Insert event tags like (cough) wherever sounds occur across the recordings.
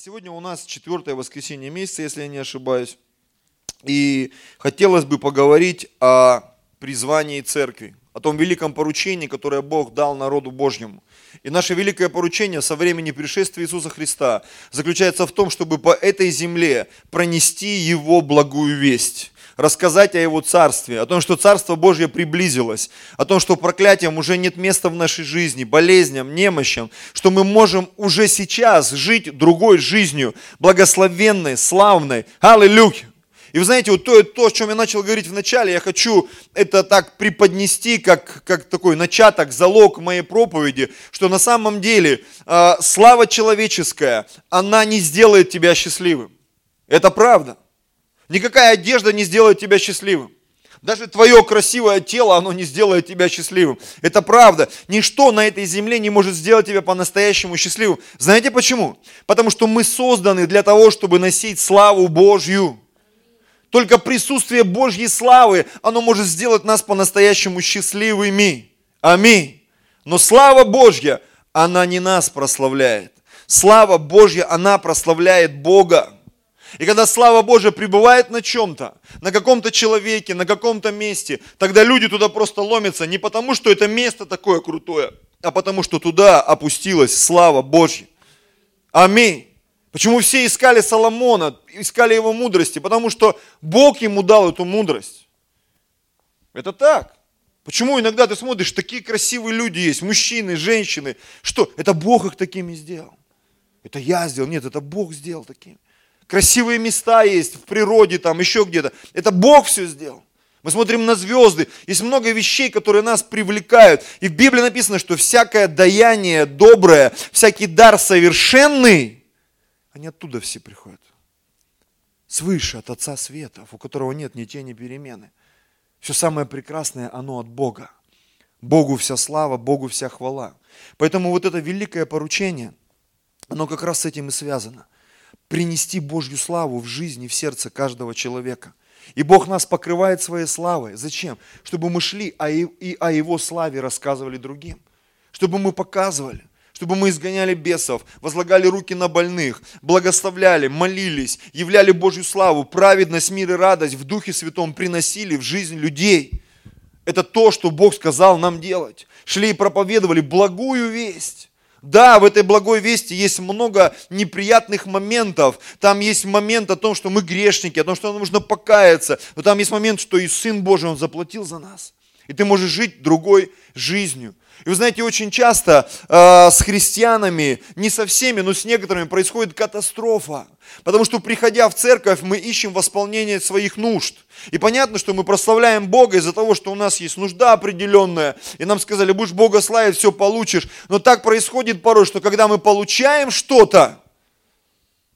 Сегодня у нас четвертое воскресенье месяца, если я не ошибаюсь. И хотелось бы поговорить о призвании церкви, о том великом поручении, которое Бог дал народу Божьему. И наше великое поручение со времени пришествия Иисуса Христа заключается в том, чтобы по этой земле пронести Его благую весть рассказать о Его Царстве, о том, что Царство Божье приблизилось, о том, что проклятиям уже нет места в нашей жизни, болезням, немощам, что мы можем уже сейчас жить другой жизнью, благословенной, славной. Аллилуйя! И вы знаете, вот то, то, о чем я начал говорить в начале, я хочу это так преподнести, как, как такой начаток, залог моей проповеди, что на самом деле э, слава человеческая, она не сделает тебя счастливым. Это правда. Никакая одежда не сделает тебя счастливым. Даже твое красивое тело, оно не сделает тебя счастливым. Это правда. Ничто на этой земле не может сделать тебя по-настоящему счастливым. Знаете почему? Потому что мы созданы для того, чтобы носить славу Божью. Только присутствие Божьей славы, оно может сделать нас по-настоящему счастливыми. Аминь. Но слава Божья, она не нас прославляет. Слава Божья, она прославляет Бога. И когда слава Божия пребывает на чем-то, на каком-то человеке, на каком-то месте, тогда люди туда просто ломятся не потому, что это место такое крутое, а потому, что туда опустилась слава Божья. Аминь. Почему все искали Соломона, искали его мудрости? Потому что Бог ему дал эту мудрость. Это так. Почему иногда ты смотришь, такие красивые люди есть, мужчины, женщины. Что? Это Бог их такими сделал. Это я сделал. Нет, это Бог сделал такими красивые места есть в природе, там еще где-то. Это Бог все сделал. Мы смотрим на звезды. Есть много вещей, которые нас привлекают. И в Библии написано, что всякое даяние доброе, всякий дар совершенный, они оттуда все приходят. Свыше, от Отца Света, у которого нет ни тени перемены. Все самое прекрасное, оно от Бога. Богу вся слава, Богу вся хвала. Поэтому вот это великое поручение, оно как раз с этим и связано – принести Божью славу в жизнь и в сердце каждого человека. И Бог нас покрывает своей славой. Зачем? Чтобы мы шли и о Его славе рассказывали другим. Чтобы мы показывали. Чтобы мы изгоняли бесов, возлагали руки на больных, благословляли, молились, являли Божью славу, праведность, мир и радость в Духе Святом приносили в жизнь людей. Это то, что Бог сказал нам делать. Шли и проповедовали благую весть. Да, в этой благой вести есть много неприятных моментов. Там есть момент о том, что мы грешники, о том, что нам нужно покаяться. Но там есть момент, что и Сын Божий, Он заплатил за нас. И ты можешь жить другой жизнью. И вы знаете, очень часто э, с христианами, не со всеми, но с некоторыми происходит катастрофа. Потому что приходя в церковь, мы ищем восполнение своих нужд. И понятно, что мы прославляем Бога из-за того, что у нас есть нужда определенная. И нам сказали, будешь Бога славить, все получишь. Но так происходит порой, что когда мы получаем что-то,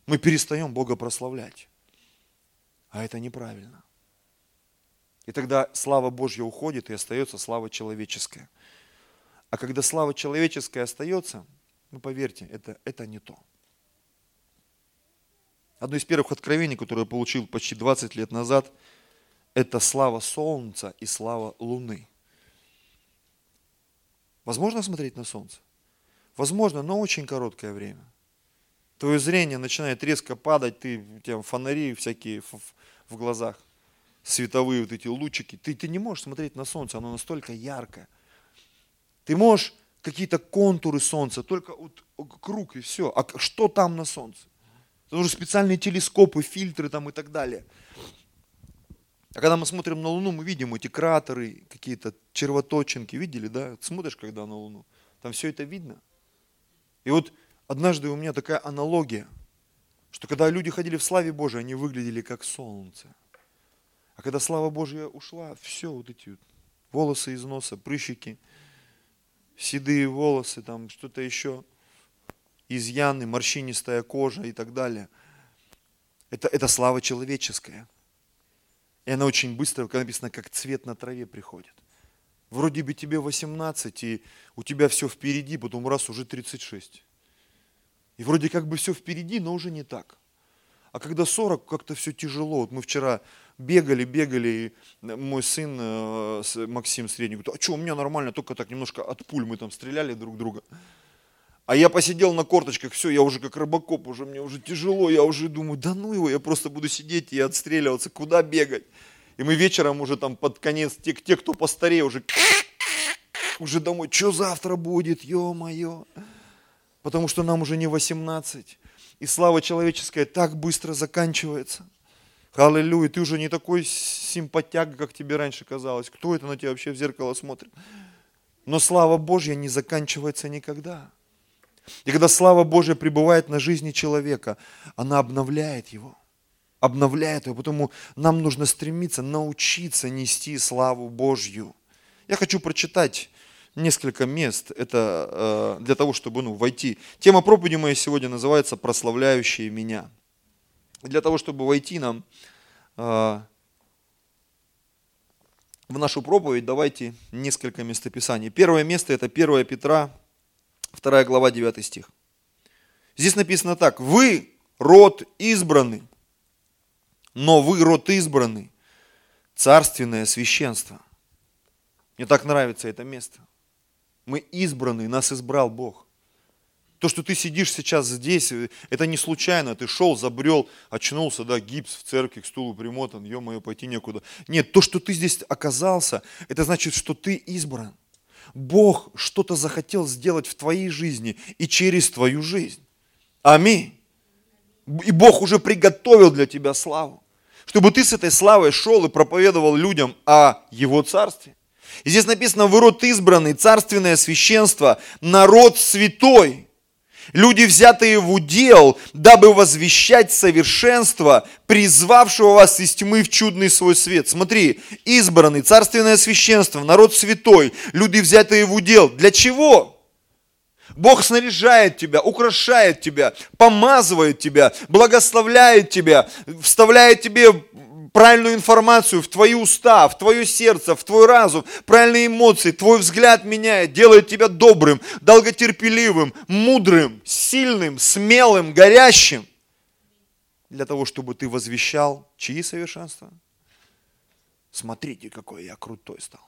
мы перестаем Бога прославлять. А это неправильно. И тогда слава Божья уходит, и остается слава человеческая. А когда слава человеческая остается, ну поверьте, это, это не то. Одно из первых откровений, которое я получил почти 20 лет назад, это слава солнца и слава луны. Возможно смотреть на солнце? Возможно, но очень короткое время. Твое зрение начинает резко падать, ты, у тебя фонари всякие в, в глазах, световые вот эти лучики. Ты, ты не можешь смотреть на солнце, оно настолько яркое – ты можешь какие-то контуры солнца, только вот круг и все. А что там на солнце? Это нужны специальные телескопы, фильтры там и так далее. А когда мы смотрим на Луну, мы видим эти кратеры, какие-то червоточинки. Видели, да? Смотришь, когда на Луну. Там все это видно. И вот однажды у меня такая аналогия, что когда люди ходили в славе Божией, они выглядели как солнце. А когда слава Божья ушла, все, вот эти вот волосы из носа, прыщики – седые волосы, там что-то еще, изъяны, морщинистая кожа и так далее. Это, это слава человеческая. И она очень быстро, как написано, как цвет на траве приходит. Вроде бы тебе 18, и у тебя все впереди, потом раз уже 36. И вроде как бы все впереди, но уже не так. А когда 40, как-то все тяжело. Вот мы вчера бегали, бегали, и мой сын э, Максим средний говорит, а что, у меня нормально, только так немножко от пуль мы там стреляли друг друга. А я посидел на корточках, все, я уже как рыбакоп, уже мне уже тяжело, я уже думаю, да ну его, я просто буду сидеть и отстреливаться, куда бегать. И мы вечером уже там под конец, те, те кто постарее, уже, (clears throat) уже домой, что завтра будет, ё-моё. Потому что нам уже не 18. И слава человеческая так быстро заканчивается. Аллилуйя, ты уже не такой симпатяк, как тебе раньше казалось. Кто это на тебя вообще в зеркало смотрит? Но слава Божья не заканчивается никогда. И когда слава Божья пребывает на жизни человека, она обновляет его. Обновляет его. Потому нам нужно стремиться научиться нести славу Божью. Я хочу прочитать несколько мест. Это э, для того, чтобы ну, войти. Тема проповеди моей сегодня называется «Прославляющие меня». Для того, чтобы войти нам э, в нашу проповедь, давайте несколько местописаний. Первое место – это 1 Петра, 2 глава, 9 стих. Здесь написано так. «Вы род избранный, но вы род избранный, царственное священство». Мне так нравится это место. Мы избранные, нас избрал Бог. То, что ты сидишь сейчас здесь, это не случайно. Ты шел, забрел, очнулся, да, гипс в церкви, к стулу примотан, ё-моё, пойти некуда. Нет, то, что ты здесь оказался, это значит, что ты избран. Бог что-то захотел сделать в твоей жизни и через твою жизнь. Аминь. И Бог уже приготовил для тебя славу. Чтобы ты с этой славой шел и проповедовал людям о Его Царстве. И здесь написано, вы род избранный, царственное священство, народ святой, Люди, взятые в удел, дабы возвещать совершенство, призвавшего вас из тьмы в чудный свой свет. Смотри, избранный, царственное священство, народ святой, люди, взятые в удел. Для чего? Бог снаряжает тебя, украшает тебя, помазывает тебя, благословляет тебя, вставляет тебе правильную информацию в твои уста, в твое сердце, в твой разум, правильные эмоции, твой взгляд меняет, делает тебя добрым, долготерпеливым, мудрым, сильным, смелым, горящим. Для того, чтобы ты возвещал чьи совершенства? Смотрите, какой я крутой стал.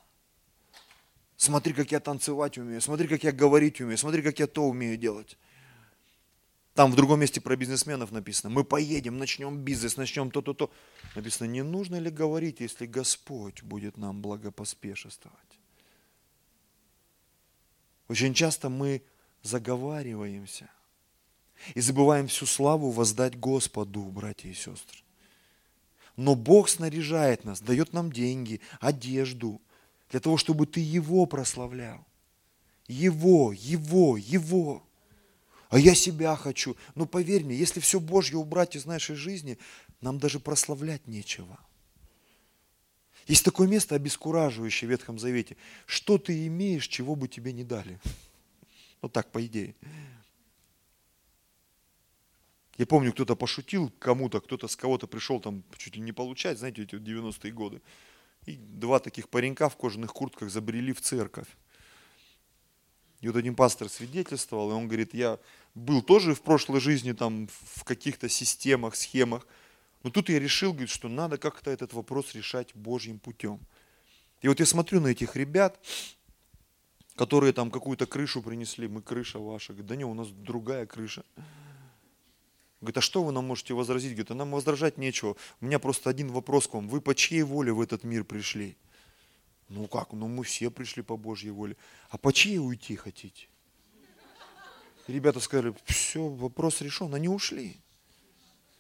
Смотри, как я танцевать умею, смотри, как я говорить умею, смотри, как я то умею делать. Там в другом месте про бизнесменов написано, мы поедем, начнем бизнес, начнем то-то-то. Написано, не нужно ли говорить, если Господь будет нам благопоспешествовать? Очень часто мы заговариваемся и забываем всю славу воздать Господу, братья и сестры. Но Бог снаряжает нас, дает нам деньги, одежду, для того, чтобы ты Его прославлял. Его, Его, Его а я себя хочу. Но поверь мне, если все Божье убрать из нашей жизни, нам даже прославлять нечего. Есть такое место обескураживающее в Ветхом Завете. Что ты имеешь, чего бы тебе не дали? (laughs) Ну так, по идее. Я помню, кто-то пошутил кому-то, кто-то с кого-то пришел там чуть ли не получать, знаете, эти 90-е годы. И два таких паренька в кожаных куртках забрели в церковь. И вот один пастор свидетельствовал, и он говорит, я был тоже в прошлой жизни там в каких-то системах, схемах, но тут я решил, говорит, что надо как-то этот вопрос решать Божьим путем. И вот я смотрю на этих ребят, которые там какую-то крышу принесли, мы крыша ваша. Говорит, да не, у нас другая крыша. Говорит, а что вы нам можете возразить? Говорит, а нам возражать нечего. У меня просто один вопрос к вам. Вы по чьей воле в этот мир пришли? Ну как, ну мы все пришли по Божьей воле. А по чьей уйти хотите? И ребята сказали, все, вопрос решен, они ушли.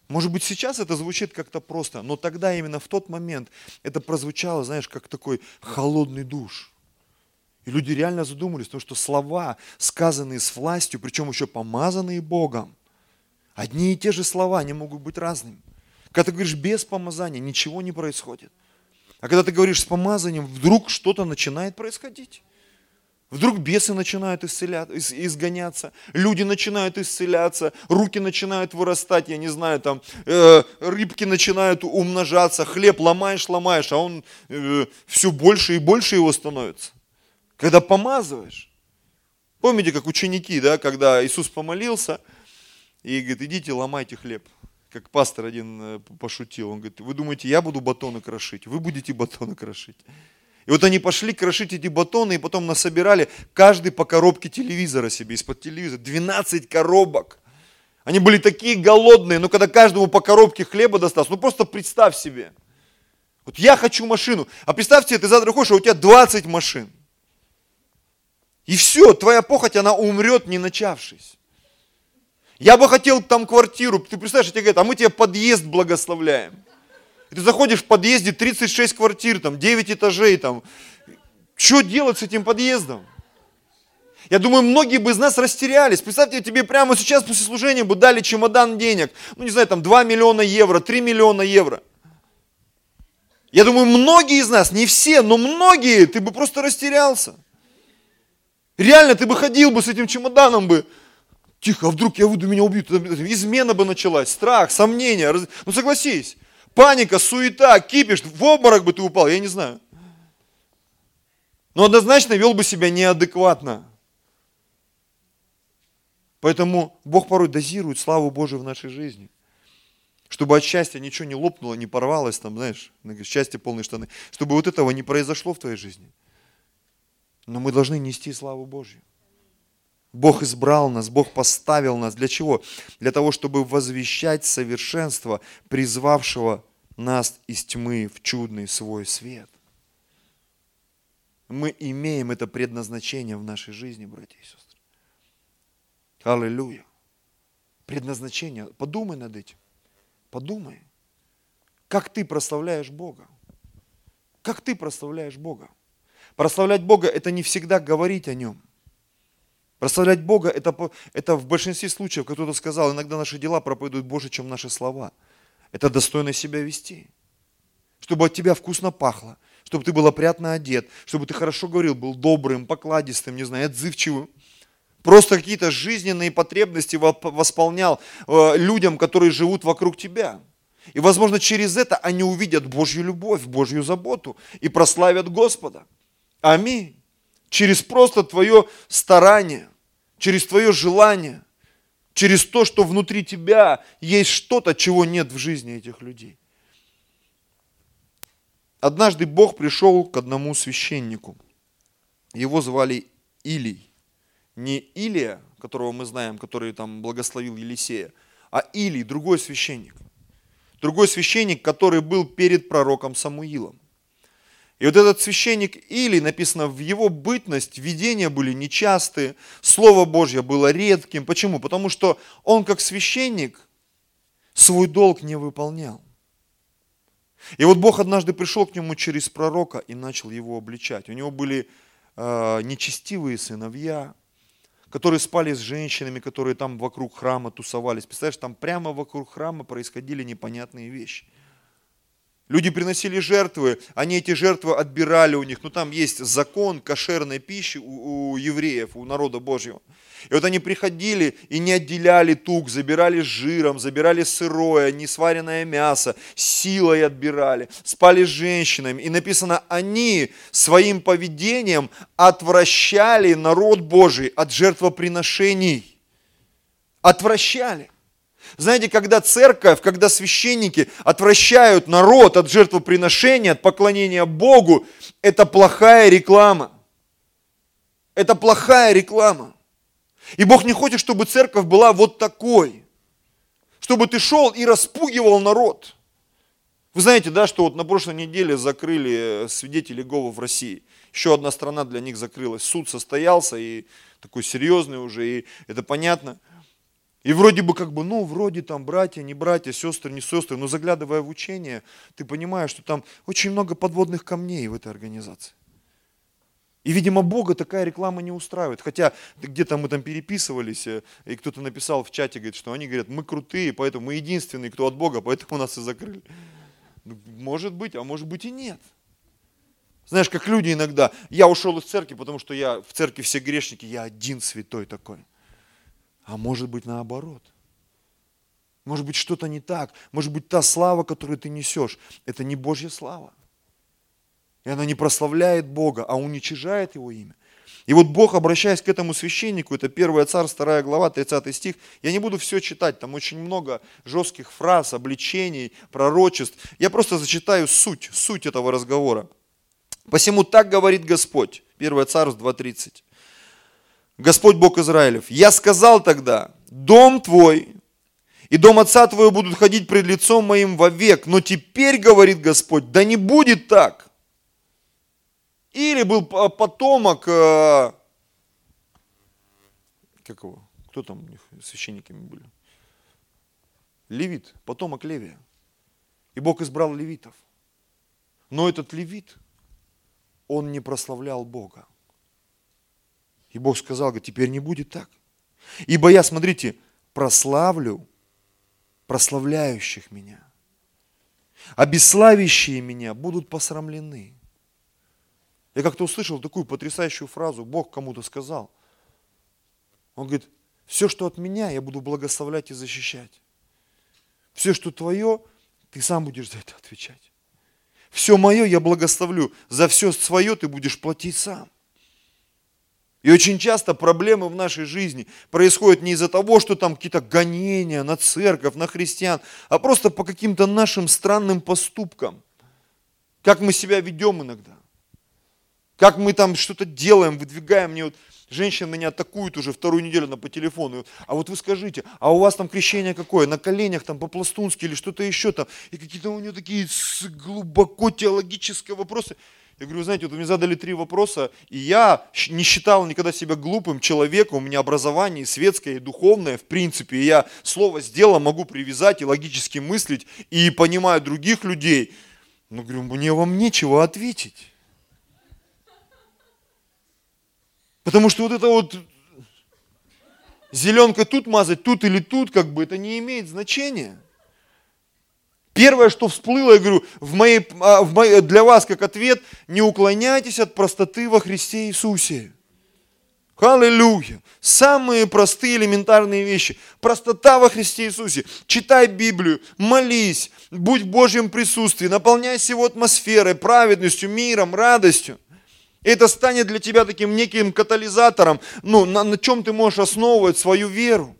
Может быть, сейчас это звучит как-то просто, но тогда именно в тот момент это прозвучало, знаешь, как такой холодный душ. И люди реально задумались, потому что слова, сказанные с властью, причем еще помазанные Богом, одни и те же слова, они могут быть разными. Когда ты говоришь без помазания, ничего не происходит. А когда ты говоришь с помазанием, вдруг что-то начинает происходить. Вдруг бесы начинают исцелять, изгоняться, люди начинают исцеляться, руки начинают вырастать, я не знаю, там э, рыбки начинают умножаться, хлеб ломаешь, ломаешь, а он э, все больше и больше его становится. Когда помазываешь. Помните, как ученики, да, когда Иисус помолился и говорит, идите ломайте хлеб как пастор один э, пошутил, он говорит, вы думаете, я буду батоны крошить, вы будете батоны крошить. И вот они пошли крошить эти батоны, и потом насобирали каждый по коробке телевизора себе, из-под телевизора. 12 коробок. Они были такие голодные, но когда каждому по коробке хлеба досталось, ну просто представь себе. Вот я хочу машину, а представьте, ты завтра ходишь, а у тебя 20 машин. И все, твоя похоть, она умрет, не начавшись. Я бы хотел там квартиру, ты представляешь, тебе говорят, а мы тебе подъезд благословляем. Ты заходишь в подъезде 36 квартир, там 9 этажей, там. Что делать с этим подъездом? Я думаю, многие бы из нас растерялись. Представьте, тебе прямо сейчас после служения бы дали чемодан денег. Ну, не знаю, там 2 миллиона евро, 3 миллиона евро. Я думаю, многие из нас, не все, но многие, ты бы просто растерялся. Реально, ты бы ходил бы с этим чемоданом бы. Тихо, а вдруг я выйду, меня убьют. Измена бы началась, страх, сомнения. Ну согласись, паника, суета, кипиш, в обморок бы ты упал, я не знаю. Но однозначно вел бы себя неадекватно. Поэтому Бог порой дозирует славу Божию в нашей жизни. Чтобы от счастья ничего не лопнуло, не порвалось, там, знаешь, счастье полные штаны. Чтобы вот этого не произошло в твоей жизни. Но мы должны нести славу Божью. Бог избрал нас, Бог поставил нас. Для чего? Для того, чтобы возвещать совершенство, призвавшего нас из тьмы в чудный свой свет. Мы имеем это предназначение в нашей жизни, братья и сестры. Аллилуйя. Предназначение. Подумай над этим. Подумай. Как ты прославляешь Бога? Как ты прославляешь Бога? Прославлять Бога – это не всегда говорить о Нем. Прославлять Бога это, – это в большинстве случаев, как кто-то сказал, иногда наши дела проповедуют больше, чем наши слова. Это достойно себя вести. Чтобы от тебя вкусно пахло, чтобы ты был опрятно одет, чтобы ты хорошо говорил, был добрым, покладистым, не знаю, отзывчивым. Просто какие-то жизненные потребности восполнял э, людям, которые живут вокруг тебя. И, возможно, через это они увидят Божью любовь, Божью заботу и прославят Господа. Аминь. Через просто твое старание, через твое желание, через то, что внутри тебя есть что-то, чего нет в жизни этих людей. Однажды Бог пришел к одному священнику. Его звали Илий. Не Илия, которого мы знаем, который там благословил Елисея, а Илий, другой священник. Другой священник, который был перед пророком Самуилом. И вот этот священник Или, написано, в его бытность видения были нечастые, Слово Божье было редким. Почему? Потому что он как священник свой долг не выполнял. И вот Бог однажды пришел к нему через пророка и начал его обличать. У него были э, нечестивые сыновья, которые спали с женщинами, которые там вокруг храма тусовались. Представляешь, там прямо вокруг храма происходили непонятные вещи – Люди приносили жертвы, они эти жертвы отбирали у них. Ну там есть закон кошерной пищи у, у евреев, у народа Божьего. И вот они приходили и не отделяли тук, забирали жиром, забирали сырое, несваренное мясо, силой отбирали, спали с женщинами. И написано, они своим поведением отвращали народ Божий от жертвоприношений. Отвращали. Знаете, когда церковь, когда священники отвращают народ от жертвоприношения, от поклонения Богу, это плохая реклама. Это плохая реклама. И Бог не хочет, чтобы церковь была вот такой. Чтобы ты шел и распугивал народ. Вы знаете, да, что вот на прошлой неделе закрыли свидетелей Иеговы в России. Еще одна страна для них закрылась. Суд состоялся, и такой серьезный уже, и это понятно – и вроде бы как бы, ну, вроде там братья, не братья, сестры, не сестры, но заглядывая в учение, ты понимаешь, что там очень много подводных камней в этой организации. И, видимо, Бога такая реклама не устраивает. Хотя где-то мы там переписывались, э, и кто-то написал в чате, говорит, что они говорят, мы крутые, поэтому мы единственные, кто от Бога, поэтому нас и закрыли. Ну, может быть, а может быть и нет. Знаешь, как люди иногда, я ушел из церкви, потому что я в церкви все грешники, я один святой такой. А может быть наоборот. Может быть что-то не так. Может быть та слава, которую ты несешь, это не Божья слава. И она не прославляет Бога, а уничижает Его имя. И вот Бог, обращаясь к этому священнику, это 1 царь, 2 глава, 30 стих, я не буду все читать, там очень много жестких фраз, обличений, пророчеств. Я просто зачитаю суть, суть этого разговора. Посему так говорит Господь. 1 Царств 2.30. Господь Бог Израилев. Я сказал тогда, дом твой и дом отца твоего будут ходить пред лицом моим вовек. Но теперь, говорит Господь, да не будет так. Или был потомок, э, как его, кто там у них священниками были? Левит, потомок Левия. И Бог избрал левитов. Но этот левит, он не прославлял Бога. И Бог сказал, говорит, теперь не будет так. Ибо я, смотрите, прославлю прославляющих меня. А меня будут посрамлены. Я как-то услышал такую потрясающую фразу, Бог кому-то сказал. Он говорит, все, что от меня, я буду благословлять и защищать. Все, что твое, ты сам будешь за это отвечать. Все мое я благословлю, за все свое ты будешь платить сам. И очень часто проблемы в нашей жизни происходят не из-за того, что там какие-то гонения на церковь, на христиан, а просто по каким-то нашим странным поступкам. Как мы себя ведем иногда. Как мы там что-то делаем, выдвигаем. Мне вот женщина меня атакует уже вторую неделю на по телефону. А вот вы скажите, а у вас там крещение какое? На коленях там по-пластунски или что-то еще там? И какие-то у нее такие глубоко теологические вопросы. Я говорю, знаете, вот мне задали три вопроса, и я не считал никогда себя глупым человеком, у меня образование светское и духовное, в принципе, и я слово с делом могу привязать и логически мыслить, и понимаю других людей. Но говорю, мне вам нечего ответить. Потому что вот это вот зеленка тут мазать, тут или тут, как бы это не имеет значения. Первое, что всплыло, я говорю, в моей, а, в моей, для вас как ответ, не уклоняйтесь от простоты во Христе Иисусе. Аллилуйя. Самые простые элементарные вещи. Простота во Христе Иисусе. Читай Библию, молись, будь в Божьем присутствии, наполняйся его атмосферой, праведностью, миром, радостью. это станет для тебя таким неким катализатором, ну, на, на чем ты можешь основывать свою веру.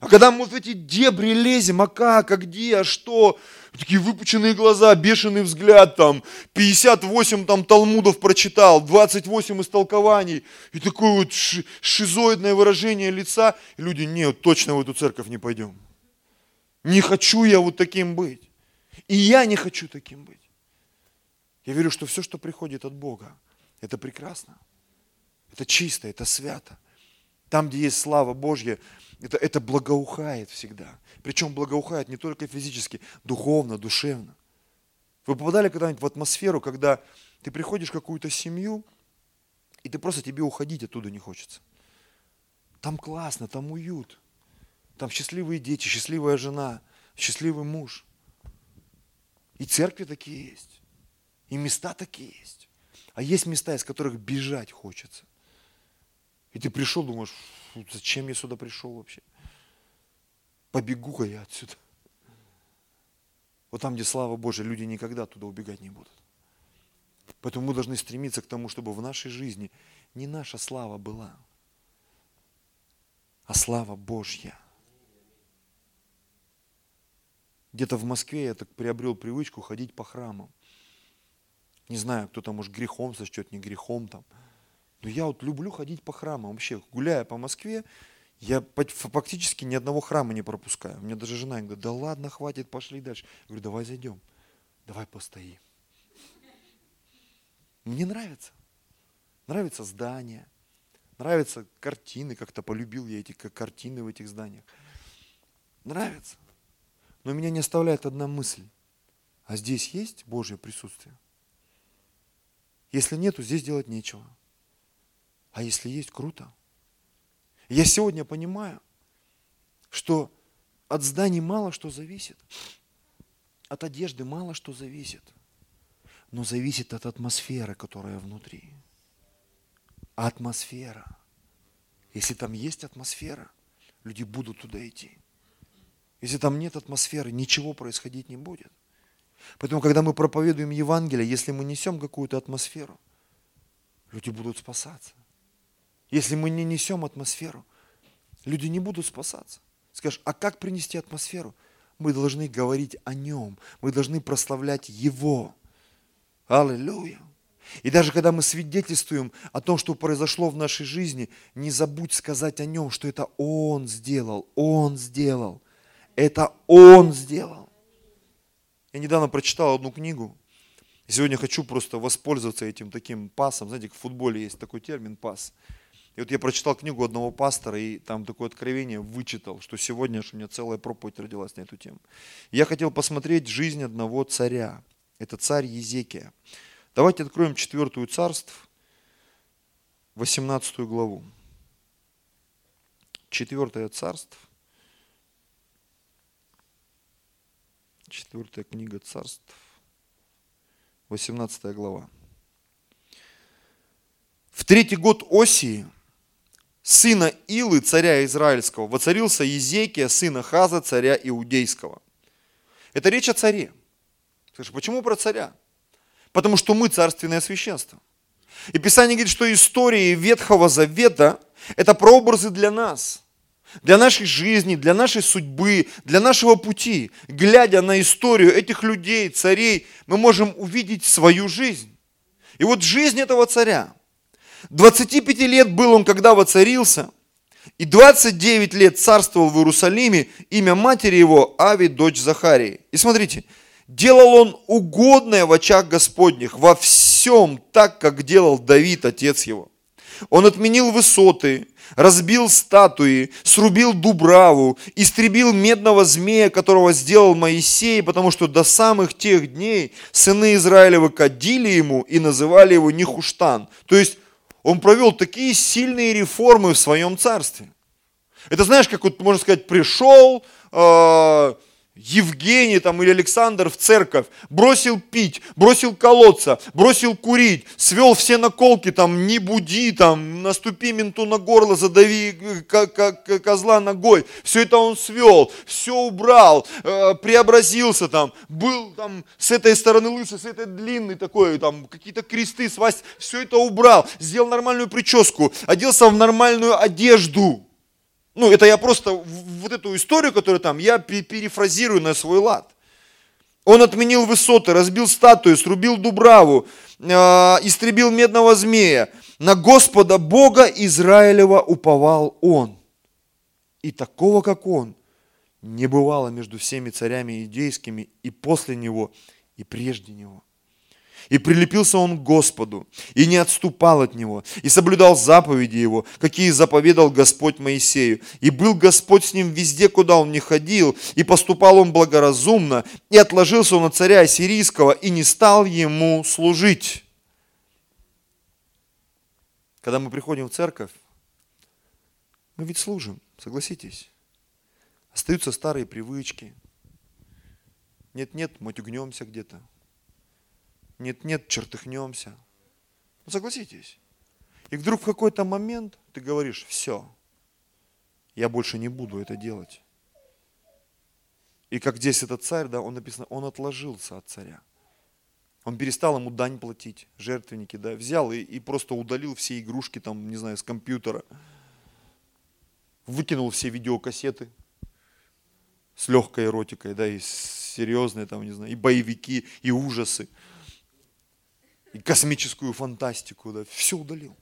А когда мы в эти дебри лезем, а как, а где, а что, такие выпученные глаза, бешеный взгляд, там, 58 там талмудов прочитал, 28 истолкований, и такое вот шизоидное выражение лица, и люди, нет, точно в эту церковь не пойдем. Не хочу я вот таким быть. И я не хочу таким быть. Я верю, что все, что приходит от Бога, это прекрасно. Это чисто, это свято. Там, где есть слава Божья, это, это благоухает всегда. Причем благоухает не только физически, духовно, душевно. Вы попадали когда-нибудь в атмосферу, когда ты приходишь в какую-то семью, и ты просто тебе уходить оттуда не хочется. Там классно, там уют. Там счастливые дети, счастливая жена, счастливый муж. И церкви такие есть. И места такие есть. А есть места, из которых бежать хочется. И ты пришел, думаешь, зачем я сюда пришел вообще? Побегу-ка я отсюда. Вот там, где слава Божия, люди никогда туда убегать не будут. Поэтому мы должны стремиться к тому, чтобы в нашей жизни не наша слава была, а слава Божья. Где-то в Москве я так приобрел привычку ходить по храмам. Не знаю, кто там, может, грехом сочтет, не грехом там – но я вот люблю ходить по храмам. Вообще, гуляя по Москве, я фактически ни одного храма не пропускаю. Меня даже жена говорит, да ладно, хватит, пошли дальше. Я говорю, давай зайдем, давай постоим. Мне нравится. Нравится здание, нравятся картины, как-то полюбил я эти картины в этих зданиях. Нравится. Но меня не оставляет одна мысль. А здесь есть Божье присутствие? Если нету, здесь делать нечего. А если есть, круто. Я сегодня понимаю, что от зданий мало что зависит, от одежды мало что зависит, но зависит от атмосферы, которая внутри. А атмосфера, если там есть атмосфера, люди будут туда идти. Если там нет атмосферы, ничего происходить не будет. Поэтому, когда мы проповедуем Евангелие, если мы несем какую-то атмосферу, люди будут спасаться. Если мы не несем атмосферу, люди не будут спасаться. Скажешь, а как принести атмосферу? Мы должны говорить о нем, мы должны прославлять его. Аллилуйя. И даже когда мы свидетельствуем о том, что произошло в нашей жизни, не забудь сказать о нем, что это Он сделал, Он сделал. Это Он сделал. Я недавно прочитал одну книгу, сегодня хочу просто воспользоваться этим таким пасом. Знаете, в футболе есть такой термин «пас». И вот я прочитал книгу одного пастора, и там такое откровение вычитал, что сегодня у меня целая проповедь родилась на эту тему. Я хотел посмотреть жизнь одного царя. Это царь Езекия. Давайте откроем четвертую царств, 18 главу. Четвертое царство, четвертая книга царств, 18 глава. В третий год Осии, сына Илы, царя Израильского, воцарился Езекия, сына Хаза, царя Иудейского. Это речь о царе. Скажешь, почему про царя? Потому что мы царственное священство. И Писание говорит, что истории Ветхого Завета – это прообразы для нас, для нашей жизни, для нашей судьбы, для нашего пути. Глядя на историю этих людей, царей, мы можем увидеть свою жизнь. И вот жизнь этого царя. 25 лет был он, когда воцарился, и 29 лет царствовал в Иерусалиме, имя матери его Ави, дочь Захарии. И смотрите, Делал он угодное в очах Господних, во всем так, как делал Давид, отец его. Он отменил высоты, разбил статуи, срубил дубраву, истребил медного змея, которого сделал Моисей, потому что до самых тех дней сыны Израилевы кадили ему и называли его Нехуштан. То есть он провел такие сильные реформы в своем царстве. Это знаешь, как вот можно сказать, пришел, э, Евгений там или Александр в церковь, бросил пить, бросил колоться, бросил курить, свел все наколки, там, не буди, там, наступи менту на горло, задави э, козла ногой. Все это он свел, все убрал, э, преобразился там, был там с этой стороны лысый, с этой длинный такой, там, какие-то кресты, свасть, все это убрал, сделал нормальную прическу, оделся в нормальную одежду. Ну, это я просто вот эту историю, которую там, я перефразирую на свой лад. Он отменил высоты, разбил статую, срубил дубраву, э, истребил медного змея. На Господа Бога Израилева уповал он. И такого, как он, не бывало между всеми царями иудейскими и после него, и прежде него. И прилепился он к Господу, и не отступал от Него, и соблюдал заповеди Его, какие заповедал Господь Моисею. И был Господь с ним везде, куда он не ходил, и поступал он благоразумно, и отложился он от царя Сирийского, и не стал ему служить. Когда мы приходим в церковь, мы ведь служим, согласитесь. Остаются старые привычки. Нет-нет, матюгнемся где-то нет-нет, чертыхнемся. Ну, согласитесь. И вдруг в какой-то момент ты говоришь, все, я больше не буду это делать. И как здесь этот царь, да, он написано, он отложился от царя. Он перестал ему дань платить, жертвенники, да, взял и, и просто удалил все игрушки там, не знаю, с компьютера. Выкинул все видеокассеты с легкой эротикой, да, и серьезные там, не знаю, и боевики, и ужасы и космическую фантастику, да, все удалил.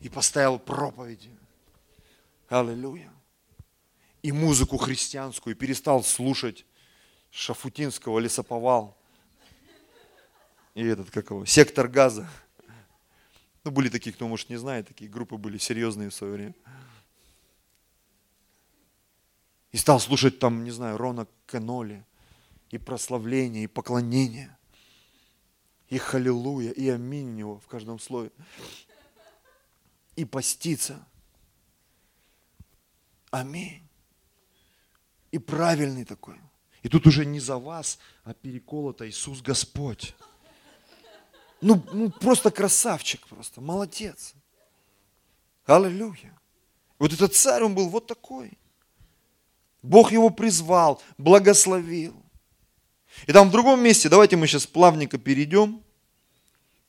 И поставил проповеди. Аллилуйя. И музыку христианскую, и перестал слушать Шафутинского лесоповал. И этот, как его, сектор газа. Ну, были такие, кто, может, не знает, такие группы были серьезные в свое время. И стал слушать там, не знаю, Рона Кеноли, и прославление, и поклонение и халилуя, и аминь у него в каждом слове. И поститься. Аминь. И правильный такой. И тут уже не за вас, а переколото Иисус Господь. Ну, ну просто красавчик просто, молодец. Аллилуйя. Вот этот царь, он был вот такой. Бог его призвал, благословил. И там в другом месте, давайте мы сейчас плавненько перейдем.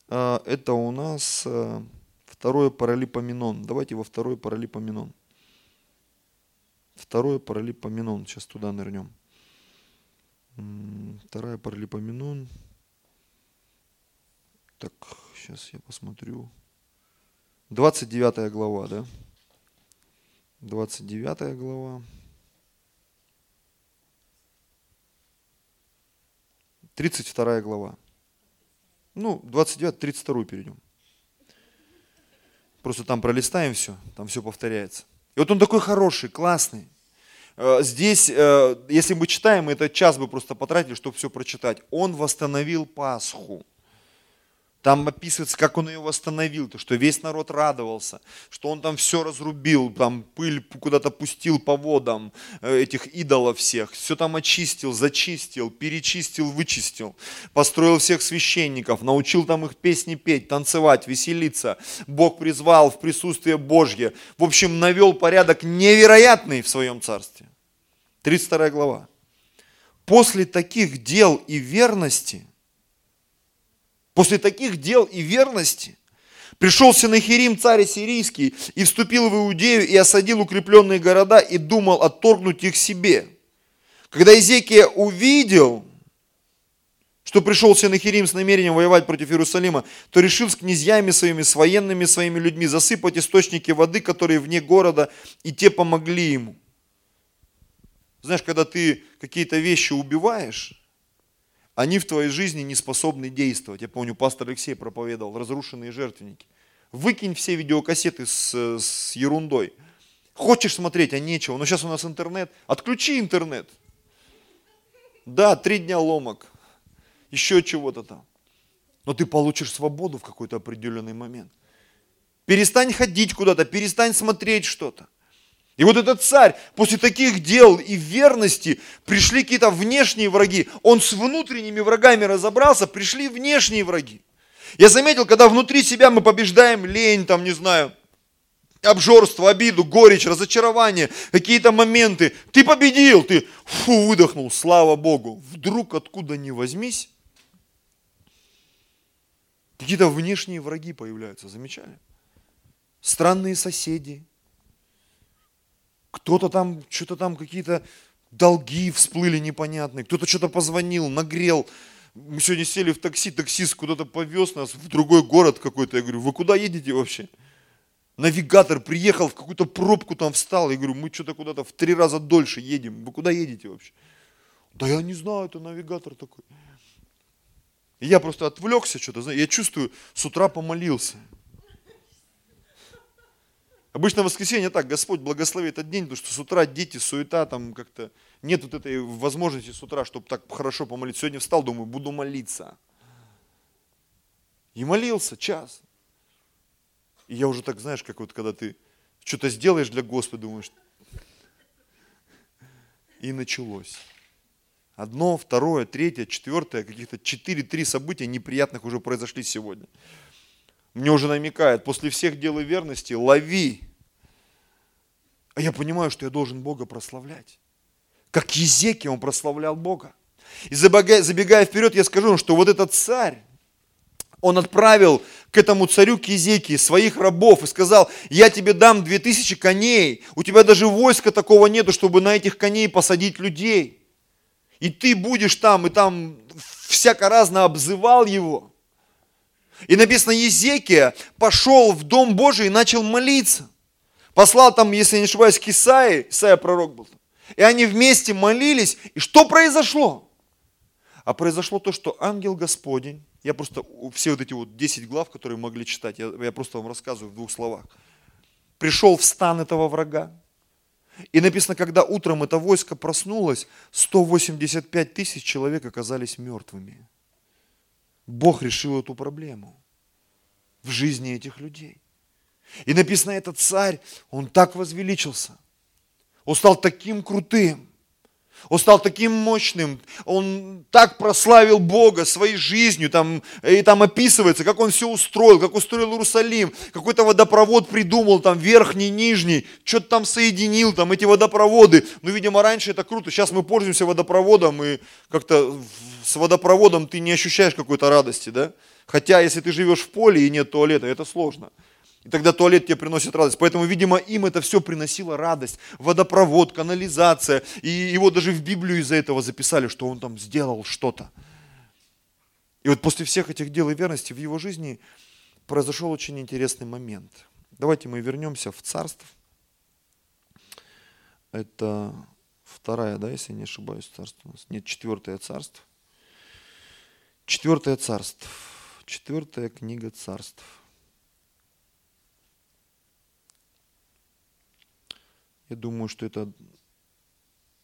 А, это у нас э, второе паралипоменон. Давайте во второй паралипоменон. Второе паралипоменон. Сейчас туда нырнем. Вторая паралипоменон. Так, сейчас я посмотрю. 29 глава, да? 29 глава. 32 глава. Ну, 29, 32 перейдем. Просто там пролистаем все, там все повторяется. И вот он такой хороший, классный. Э, здесь, э, если мы читаем, мы этот час бы просто потратили, чтобы все прочитать. Он восстановил Пасху. Там описывается, как он ее восстановил, то, что весь народ радовался, что он там все разрубил, там пыль куда-то пустил по водам э, этих идолов всех, все там очистил, зачистил, перечистил, вычистил, построил всех священников, научил там их песни петь, танцевать, веселиться. Бог призвал в присутствие Божье. В общем, навел порядок невероятный в своем царстве. 32 глава. После таких дел и верности – После таких дел и верности пришел Синахирим, царь сирийский, и вступил в Иудею и осадил укрепленные города и думал отторгнуть их себе. Когда Изекия увидел, что пришел Синахирим с намерением воевать против Иерусалима, то решил с князьями своими, с военными своими людьми засыпать источники воды, которые вне города, и те помогли ему. Знаешь, когда ты какие-то вещи убиваешь, они в твоей жизни не способны действовать. Я помню, пастор Алексей проповедовал, разрушенные жертвенники. Выкинь все видеокассеты с, с ерундой. Хочешь смотреть, а нечего. Но сейчас у нас интернет. Отключи интернет. Да, три дня ломок. Еще чего-то там. Но ты получишь свободу в какой-то определенный момент. Перестань ходить куда-то, перестань смотреть что-то. И вот этот царь после таких дел и верности пришли какие-то внешние враги. Он с внутренними врагами разобрался, пришли внешние враги. Я заметил, когда внутри себя мы побеждаем лень, там, не знаю, обжорство, обиду, горечь, разочарование, какие-то моменты. Ты победил, ты фу, выдохнул, слава Богу. Вдруг откуда ни возьмись, какие-то внешние враги появляются, замечали? Странные соседи, кто-то там, что-то там какие-то долги всплыли непонятные, кто-то что-то позвонил, нагрел. Мы сегодня сели в такси, таксист куда-то повез нас в другой город какой-то. Я говорю, вы куда едете вообще? Навигатор приехал в какую-то пробку там встал. Я говорю, мы что-то куда-то в три раза дольше едем. Вы куда едете вообще? Да я не знаю, это навигатор такой. И я просто отвлекся что-то, я чувствую, с утра помолился. Обычно в воскресенье так, Господь благослови этот день, потому что с утра дети, суета, там как-то нет вот этой возможности с утра, чтобы так хорошо помолиться. Сегодня встал, думаю, буду молиться. И молился час. И я уже так, знаешь, как вот когда ты что-то сделаешь для Господа, думаешь, и началось. Одно, второе, третье, четвертое, каких-то четыре-три события неприятных уже произошли сегодня мне уже намекает, после всех дел и верности лови. А я понимаю, что я должен Бога прославлять. Как Езеки он прославлял Бога. И забегая, забегая вперед, я скажу, что вот этот царь, он отправил к этому царю Кизеки своих рабов и сказал, я тебе дам две тысячи коней, у тебя даже войска такого нету, чтобы на этих коней посадить людей. И ты будешь там, и там всяко разно обзывал его. И написано, Езекия пошел в Дом Божий и начал молиться. Послал там, если не ошибаюсь, к Исаии, Исаия пророк был. И они вместе молились. И что произошло? А произошло то, что ангел Господень, я просто все вот эти вот 10 глав, которые могли читать, я, я просто вам рассказываю в двух словах, пришел в стан этого врага. И написано, когда утром это войско проснулось, 185 тысяч человек оказались мертвыми. Бог решил эту проблему в жизни этих людей. И написано, этот царь, он так возвеличился. Он стал таким крутым. Он стал таким мощным, он так прославил Бога своей жизнью, там, и там описывается, как он все устроил, как устроил Иерусалим, какой-то водопровод придумал, там, верхний, нижний, что-то там соединил, там, эти водопроводы. Ну, видимо, раньше это круто, сейчас мы пользуемся водопроводом, и как-то с водопроводом ты не ощущаешь какой-то радости, да? Хотя, если ты живешь в поле и нет туалета, это сложно. И тогда туалет тебе приносит радость. Поэтому, видимо, им это все приносило радость. Водопровод, канализация. И его даже в Библию из-за этого записали, что он там сделал что-то. И вот после всех этих дел и верности в его жизни произошел очень интересный момент. Давайте мы вернемся в царство. Это вторая, да, если не ошибаюсь, царство у нас. Нет, четвертое царство. Четвертое царство. Четвертая книга царств. Я думаю, что это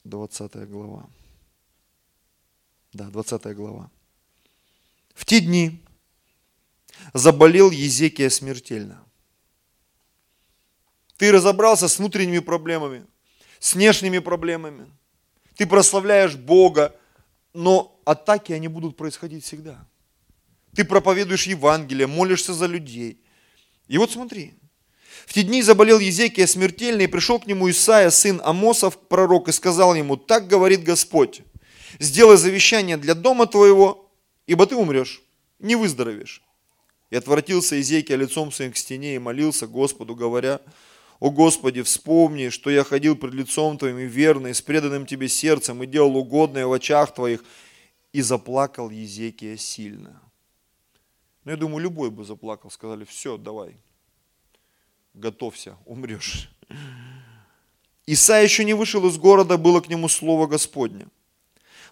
20 глава. Да, 20 глава. В те дни заболел Езекия смертельно. Ты разобрался с внутренними проблемами, с внешними проблемами. Ты прославляешь Бога, но атаки, они будут происходить всегда. Ты проповедуешь Евангелие, молишься за людей. И вот смотри, в те дни заболел Езекия смертельно, и пришел к нему Исаия, сын Амосов, пророк, и сказал ему, так говорит Господь, сделай завещание для дома твоего, ибо ты умрешь, не выздоровеешь. И отвратился Езекия лицом своим к стене и молился Господу, говоря, «О Господи, вспомни, что я ходил пред лицом Твоим и верный, с преданным Тебе сердцем, и делал угодное в очах Твоих». И заплакал Езекия сильно. Ну, я думаю, любой бы заплакал, сказали, все, давай, готовься, умрешь. Исаия еще не вышел из города, было к нему слово Господне.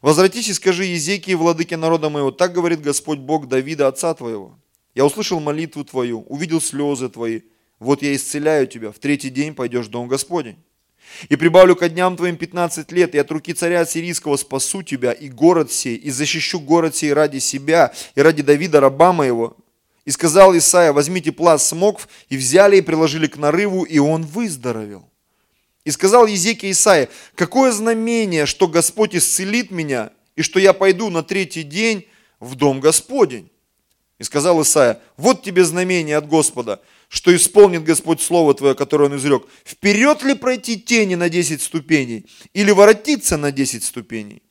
Возвратись и скажи Езекии, владыке народа моего, так говорит Господь Бог Давида, отца твоего. Я услышал молитву твою, увидел слезы твои. Вот я исцеляю тебя, в третий день пойдешь в дом Господень. И прибавлю ко дням твоим 15 лет, и от руки царя сирийского спасу тебя, и город сей, и защищу город сей ради себя, и ради Давида, раба моего. И сказал Исаия, возьмите пласт смокв, и взяли и приложили к нарыву, и он выздоровел. И сказал Езекия Исаия, какое знамение, что Господь исцелит меня, и что я пойду на третий день в дом Господень. И сказал Исаия, вот тебе знамение от Господа, что исполнит Господь Слово Твое, которое Он изрек. Вперед ли пройти тени на 10 ступеней, или воротиться на 10 ступеней?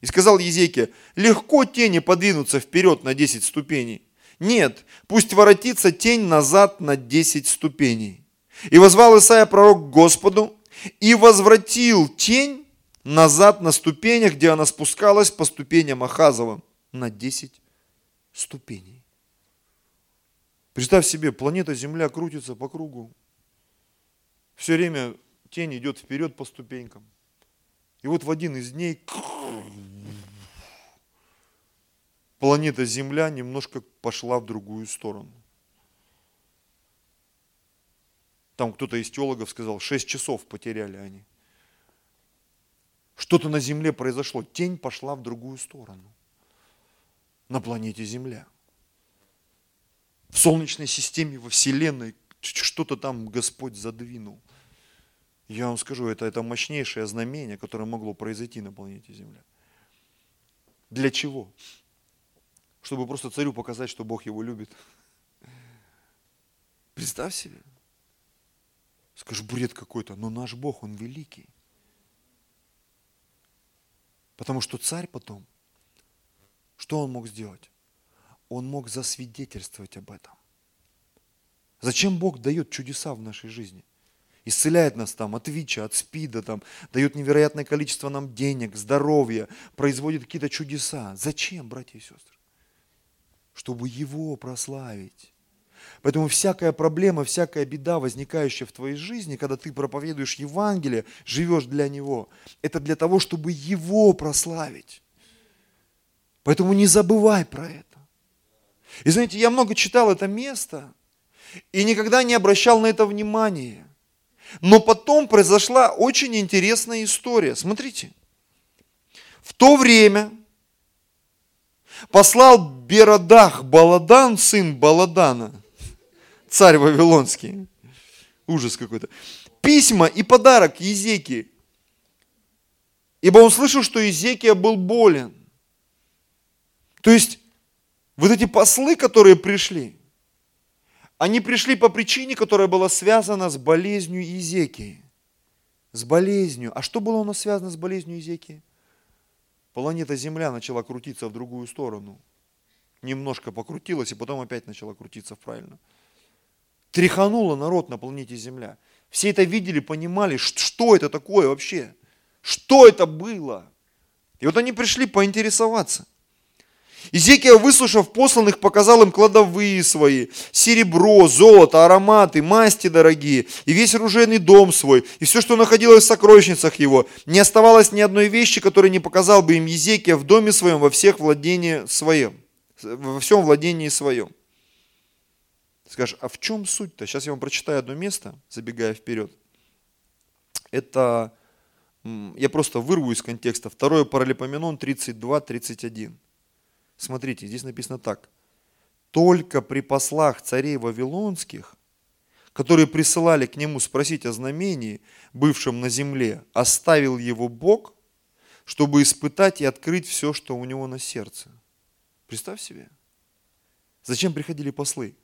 И сказал Езекия, легко тени подвинуться вперед на 10 ступеней. Нет, пусть воротится тень назад на 10 ступеней. И возвал Исаия пророк к Господу, и возвратил тень назад на ступенях, где она спускалась по ступеням Ахазова на 10 ступеней. Представь себе, планета Земля крутится по кругу. Все время тень идет вперед по ступенькам. И вот в один из дней планета Земля немножко пошла в другую сторону. Там кто-то из теологов сказал, 6 часов потеряли они. Что-то на Земле произошло. Тень пошла в другую сторону. На планете Земля. В Солнечной системе, во Вселенной что-то там Господь задвинул. Я вам скажу, это, это мощнейшее знамение, которое могло произойти на планете Земля. Для чего? Чтобы просто царю показать, что Бог его любит. (laughs) Представь себе. Скажешь, бред какой-то, но наш Бог, Он великий. Потому что царь потом, что он мог сделать? Он мог засвидетельствовать об этом. Зачем Бог дает чудеса в нашей жизни? Исцеляет нас там от ВИЧа, от СПИДа, там, дает невероятное количество нам денег, здоровья, производит какие-то чудеса. Зачем, братья и сестры? Чтобы Его прославить. Поэтому всякая проблема, всякая беда, возникающая в твоей жизни, когда ты проповедуешь Евангелие, живешь для Него, это для того, чтобы Его прославить. Поэтому не забывай про это. И знаете, я много читал это место и никогда не обращал на это внимания. Но потом произошла очень интересная история. Смотрите, в то время послал Беродах Баладан, сын Баладана, царь Вавилонский. Ужас какой-то. Письма и подарок Езекии. Ибо он слышал, что Езекия был болен. То есть, вот эти послы, которые пришли, они пришли по причине, которая была связана с болезнью Езекии. С болезнью. А что было у нас связано с болезнью Езекии? Планета Земля начала крутиться в другую сторону. Немножко покрутилась, и потом опять начала крутиться в правильную. Тряхануло народ на планете Земля. Все это видели, понимали, что это такое вообще. Что это было? И вот они пришли поинтересоваться. Изекия, выслушав посланных, показал им кладовые свои, серебро, золото, ароматы, масти дорогие, и весь оружейный дом свой, и все, что находилось в сокровищницах его. Не оставалось ни одной вещи, которой не показал бы им Езекия в доме своем во всех владении своем, во всем владении своем. Скажешь, а в чем суть-то? Сейчас я вам прочитаю одно место, забегая вперед. Это, я просто вырву из контекста, 2 Паралипоменон 32-31. Смотрите, здесь написано так. Только при послах царей Вавилонских, которые присылали к нему спросить о знамении, бывшем на земле, оставил его Бог, чтобы испытать и открыть все, что у него на сердце. Представь себе. Зачем приходили послы?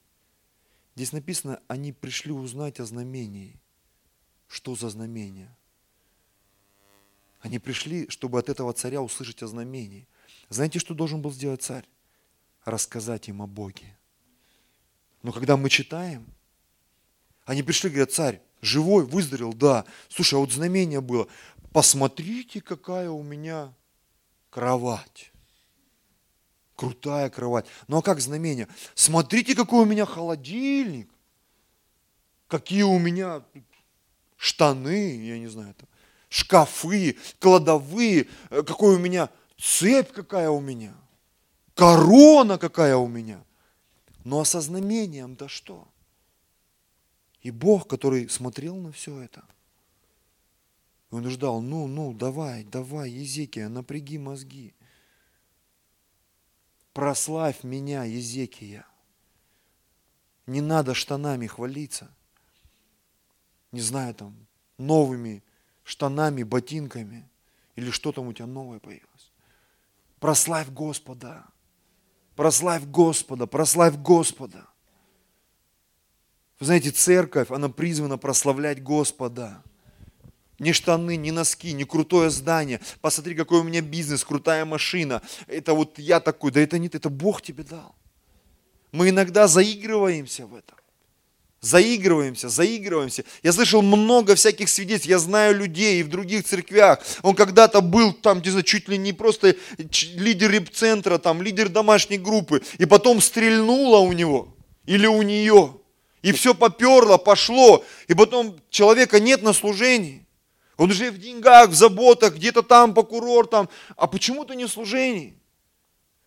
Здесь написано, они пришли узнать о знамении. Что за знамение? Они пришли, чтобы от этого царя услышать о знамении. Знаете, что должен был сделать царь? Рассказать им о Боге. Но когда мы читаем, они пришли, говорят, царь, живой, выздоровел, да. Слушай, а вот знамение было. Посмотрите, какая у меня кровать. Крутая кровать. Ну а как знамение? Смотрите, какой у меня холодильник. Какие у меня штаны, я не знаю, там, шкафы, кладовые, какой у меня цепь какая у меня, корона какая у меня. Но со знамением-то что? И Бог, который смотрел на все это, он ждал, ну, ну, давай, давай, Езекия, напряги мозги. Прославь меня, Езекия. Не надо штанами хвалиться. Не знаю, там, новыми штанами, ботинками. Или что там у тебя новое появилось. Прославь Господа. Прославь Господа, прославь Господа. Вы знаете, церковь, она призвана прославлять Господа. Ни штаны, ни носки, ни крутое здание. Посмотри, какой у меня бизнес, крутая машина. Это вот я такой. Да это нет, это Бог тебе дал. Мы иногда заигрываемся в этом заигрываемся, заигрываемся. Я слышал много всяких свидетельств, я знаю людей и в других церквях. Он когда-то был там, не знаю, чуть ли не просто лидер реп-центра, там, лидер домашней группы, и потом стрельнуло у него или у нее. И все поперло, пошло, и потом человека нет на служении. Он уже в деньгах, в заботах, где-то там по курортам. А почему ты не в служении?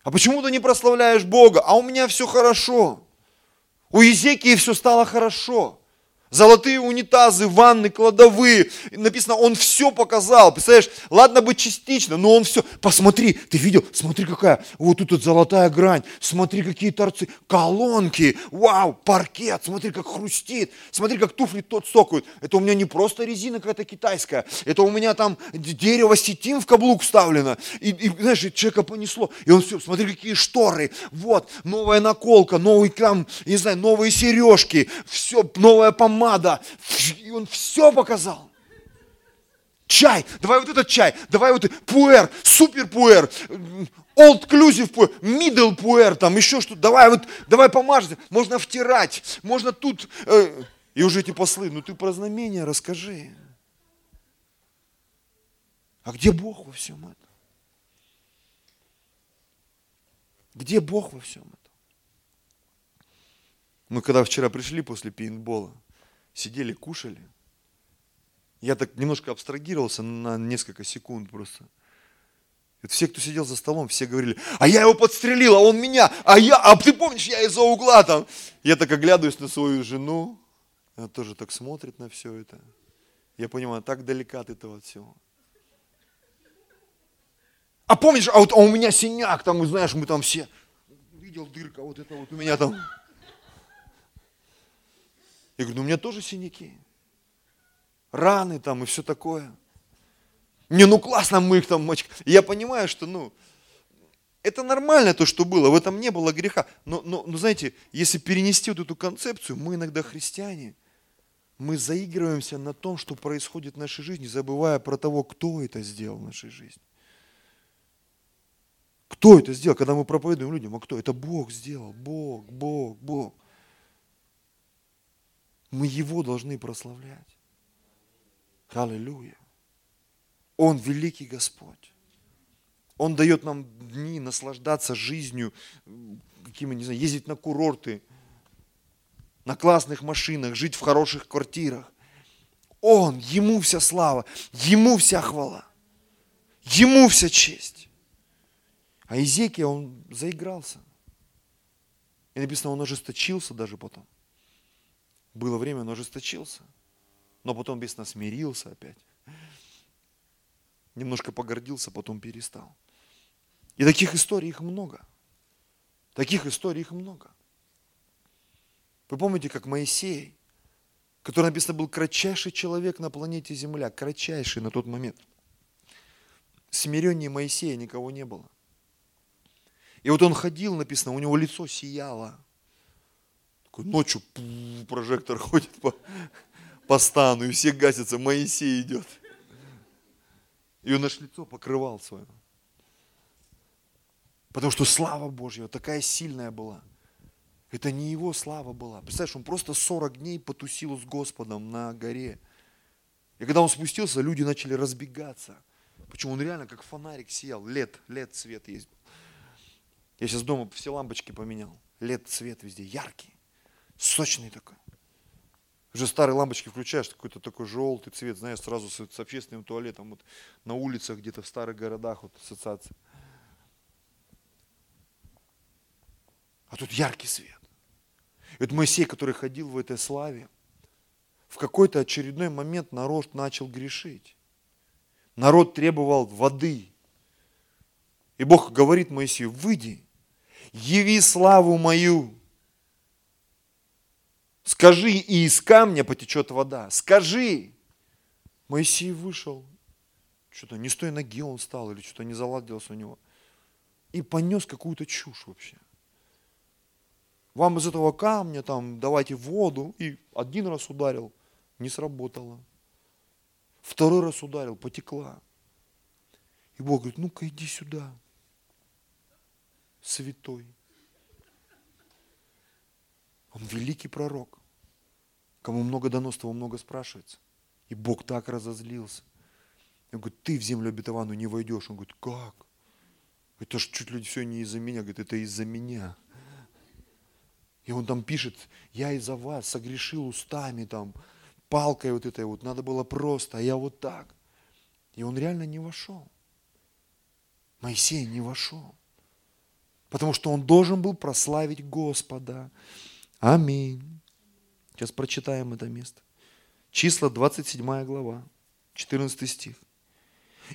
А почему ты не прославляешь Бога? А у меня все хорошо. У Езекии все стало хорошо. Золотые унитазы, ванны, кладовые. Написано, он все показал. Представляешь, ладно бы частично, но он все. Посмотри, ты видел? Смотри, какая вот тут вот золотая грань. Смотри, какие торцы. Колонки. Вау, паркет. Смотри, как хрустит. Смотри, как туфли тот сокают. Это у меня не просто резина какая-то китайская. Это у меня там дерево сетим в каблук вставлено. И, и знаешь, человека понесло. И он все, смотри, какие шторы. Вот, новая наколка, новый там, не знаю, новые сережки. Все, новая помада помада. И он все показал. Чай, давай вот этот чай, давай вот пуэр, супер пуэр, old inclusive пуэр, middle пуэр, там еще что-то, давай вот, давай помажь, можно втирать, можно тут, э, и уже эти послы, ну ты про знамения расскажи. А где Бог во всем этом? Где Бог во всем этом? Мы когда вчера пришли после пейнтбола, сидели, кушали. Я так немножко абстрагировался на несколько секунд просто. И все, кто сидел за столом, все говорили, а я его подстрелил, а он меня, а я, а ты помнишь, я из-за угла там. Я так оглядываюсь на свою жену, она тоже так смотрит на все это. Я понимаю, так далека от этого всего. А помнишь, а вот а у меня синяк, там, знаешь, мы там все, видел дырка, вот это вот у меня там. Я говорю, ну у меня тоже синяки, раны там и все такое. Не, ну классно мы их там мочь. И я понимаю, что, ну, это нормально то, что было, в этом не было греха. Но, но, но знаете, если перенести вот эту концепцию, мы иногда христиане, мы заигрываемся на том, что происходит в нашей жизни, забывая про того, кто это сделал в нашей жизни. Кто это сделал? Когда мы проповедуем людям, а кто? Это Бог сделал. Бог, Бог, Бог. Мы Его должны прославлять. Аллилуйя. Он великий Господь. Он дает нам дни наслаждаться жизнью, какими, не знаю, ездить на курорты, на классных машинах, жить в хороших квартирах. Он, ему вся слава, ему вся хвала, ему вся честь. А Изекия, он заигрался. И написано, он ожесточился даже потом. Было время, он ожесточился. Но потом бесно смирился опять. Немножко погордился, потом перестал. И таких историй их много. Таких историй их много. Вы помните, как Моисей, который написано был кратчайший человек на планете Земля, кратчайший на тот момент. Смиреннее Моисея никого не было. И вот он ходил, написано, у него лицо сияло. Такой ночью прожектор (laughs) ходит по, по стану, и все гасятся, Моисей идет. И он аж лицо покрывал свое. Потому что слава Божья такая сильная была. Это не его слава была. Представляешь, он просто 40 дней потусил с Господом на горе. И когда он спустился, люди начали разбегаться. Почему он реально как фонарик сиял. Лет, лет свет есть. Я сейчас дома все лампочки поменял. Лет цвет везде, яркий, сочный такой. Уже старые лампочки включаешь, какой-то такой желтый цвет, знаешь, сразу с, с общественным туалетом, вот на улицах где-то в старых городах, вот ассоциация. А тут яркий свет. И вот Моисей, который ходил в этой славе, в какой-то очередной момент народ начал грешить. Народ требовал воды. И Бог говорит Моисею, выйди, яви славу мою, Скажи, и из камня потечет вода. Скажи. Моисей вышел. Что-то не с той ноги он стал, или что-то не заладилось у него. И понес какую-то чушь вообще. Вам из этого камня там давайте воду. И один раз ударил, не сработало. Второй раз ударил, потекла. И Бог говорит, ну-ка иди сюда, святой. Он великий пророк. Кому много дано, с того много спрашивается. И Бог так разозлился. Он говорит, ты в землю обетованную не войдешь. Он говорит, как? Это ж чуть ли все не из-за меня. Говорит, это из-за меня. И он там пишет, я из-за вас согрешил устами там, палкой вот этой вот, надо было просто, а я вот так. И он реально не вошел. Моисей не вошел. Потому что он должен был прославить Господа. Аминь. Сейчас прочитаем это место. Числа 27 глава, 14 стих.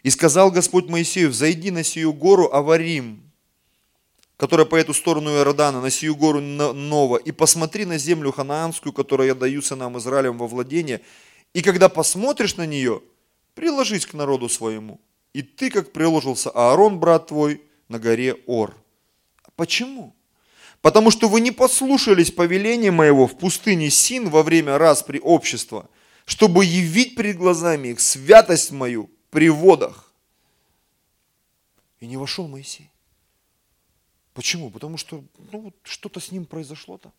«И сказал Господь Моисею, взойди на сию гору Аварим, которая по эту сторону Иордана, на сию гору Нова, и посмотри на землю ханаанскую, которую я даю сынам Израилем во владение, и когда посмотришь на нее, приложись к народу своему. И ты, как приложился Аарон, брат твой, на горе Ор. Почему? Потому что вы не послушались повеления моего в пустыне Син во время распри общества, чтобы явить перед глазами их святость мою при водах. И не вошел Моисей. Почему? Потому что ну, что-то с ним произошло там.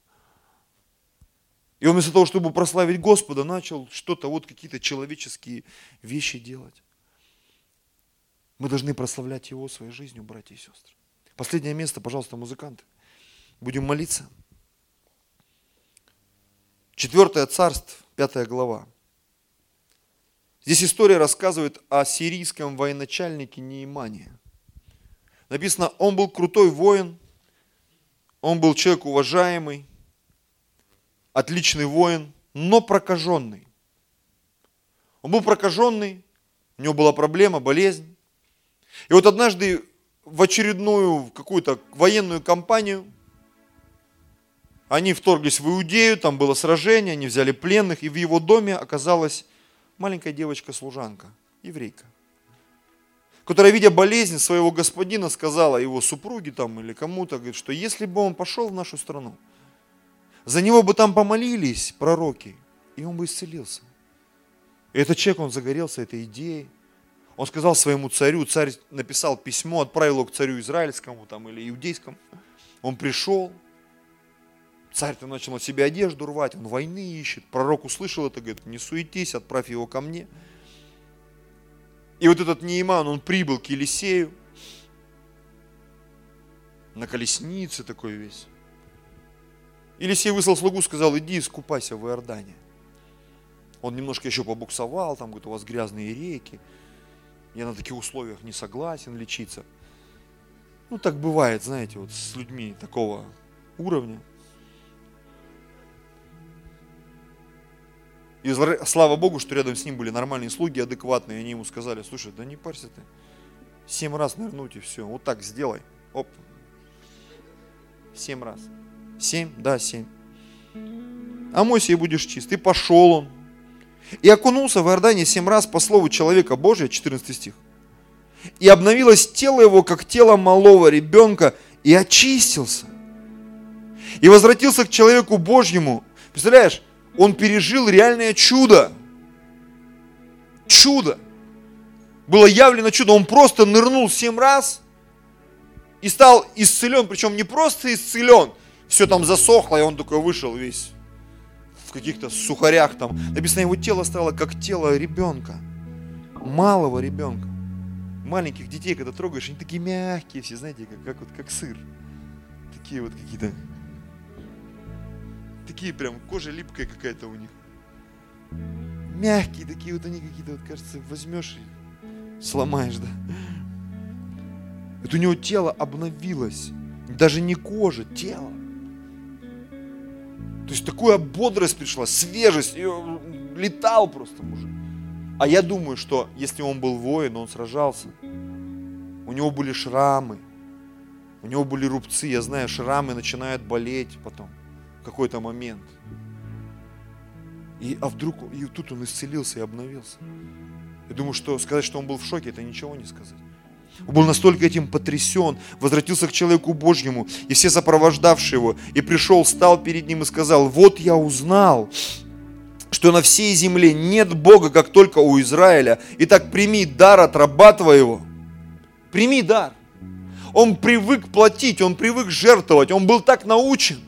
И он вместо того, чтобы прославить Господа, начал что-то, вот какие-то человеческие вещи делать. Мы должны прославлять Его своей жизнью, братья и сестры. Последнее место, пожалуйста, музыканты. Будем молиться. Четвертое царство, пятая глава. Здесь история рассказывает о сирийском военачальнике Неимане. Написано, он был крутой воин, он был человек уважаемый, отличный воин, но прокаженный. Он был прокаженный, у него была проблема, болезнь. И вот однажды в очередную какую-то военную кампанию они вторглись в Иудею, там было сражение, они взяли пленных, и в его доме оказалась маленькая девочка-служанка, еврейка, которая, видя болезнь своего господина, сказала его супруге там или кому-то, говорит, что если бы он пошел в нашу страну, за него бы там помолились пророки, и он бы исцелился. И этот человек, он загорелся этой идеей. Он сказал своему царю, царь написал письмо, отправил его к царю израильскому там, или иудейскому. Он пришел, Царь-то начал на себе одежду рвать, он войны ищет. Пророк услышал это, говорит, не суетись, отправь его ко мне. И вот этот Неиман, он прибыл к Елисею, на колеснице такой весь. Елисей выслал слугу, сказал, иди искупайся в Иордане. Он немножко еще побуксовал, там, говорит, у вас грязные реки. Я на таких условиях не согласен лечиться. Ну, так бывает, знаете, вот с людьми такого уровня. И слава Богу, что рядом с ним были нормальные слуги, адекватные. И они ему сказали, слушай, да не парься ты. Семь раз нырнуть и все. Вот так сделай. Оп. Семь раз. Семь? Да, семь. А мойся и будешь чист. И пошел он. И окунулся в Иордане семь раз по слову человека Божия, 14 стих. И обновилось тело его, как тело малого ребенка, и очистился. И возвратился к человеку Божьему. Представляешь, он пережил реальное чудо. Чудо. Было явлено чудо. Он просто нырнул семь раз и стал исцелен. Причем не просто исцелен. Все там засохло, и он такой вышел весь в каких-то сухарях там. Написано, его тело стало как тело ребенка. Малого ребенка. Маленьких детей, когда трогаешь, они такие мягкие все, знаете, как, как, вот, как сыр. Такие вот какие-то такие прям, кожа липкая какая-то у них. Мягкие такие вот они какие-то, вот кажется, возьмешь и сломаешь, да. Это у него тело обновилось. Даже не кожа, тело. То есть такая бодрость пришла, свежесть. И летал просто мужик. А я думаю, что если он был воин, он сражался. У него были шрамы. У него были рубцы. Я знаю, шрамы начинают болеть потом какой-то момент. И, а вдруг, и тут он исцелился и обновился. Я думаю, что сказать, что он был в шоке, это ничего не сказать. Он был настолько этим потрясен, возвратился к человеку Божьему, и все сопровождавшие его, и пришел, стал перед ним и сказал, вот я узнал, что на всей земле нет Бога, как только у Израиля. Итак, прими дар от раба твоего. Прими дар. Он привык платить, он привык жертвовать, он был так научен.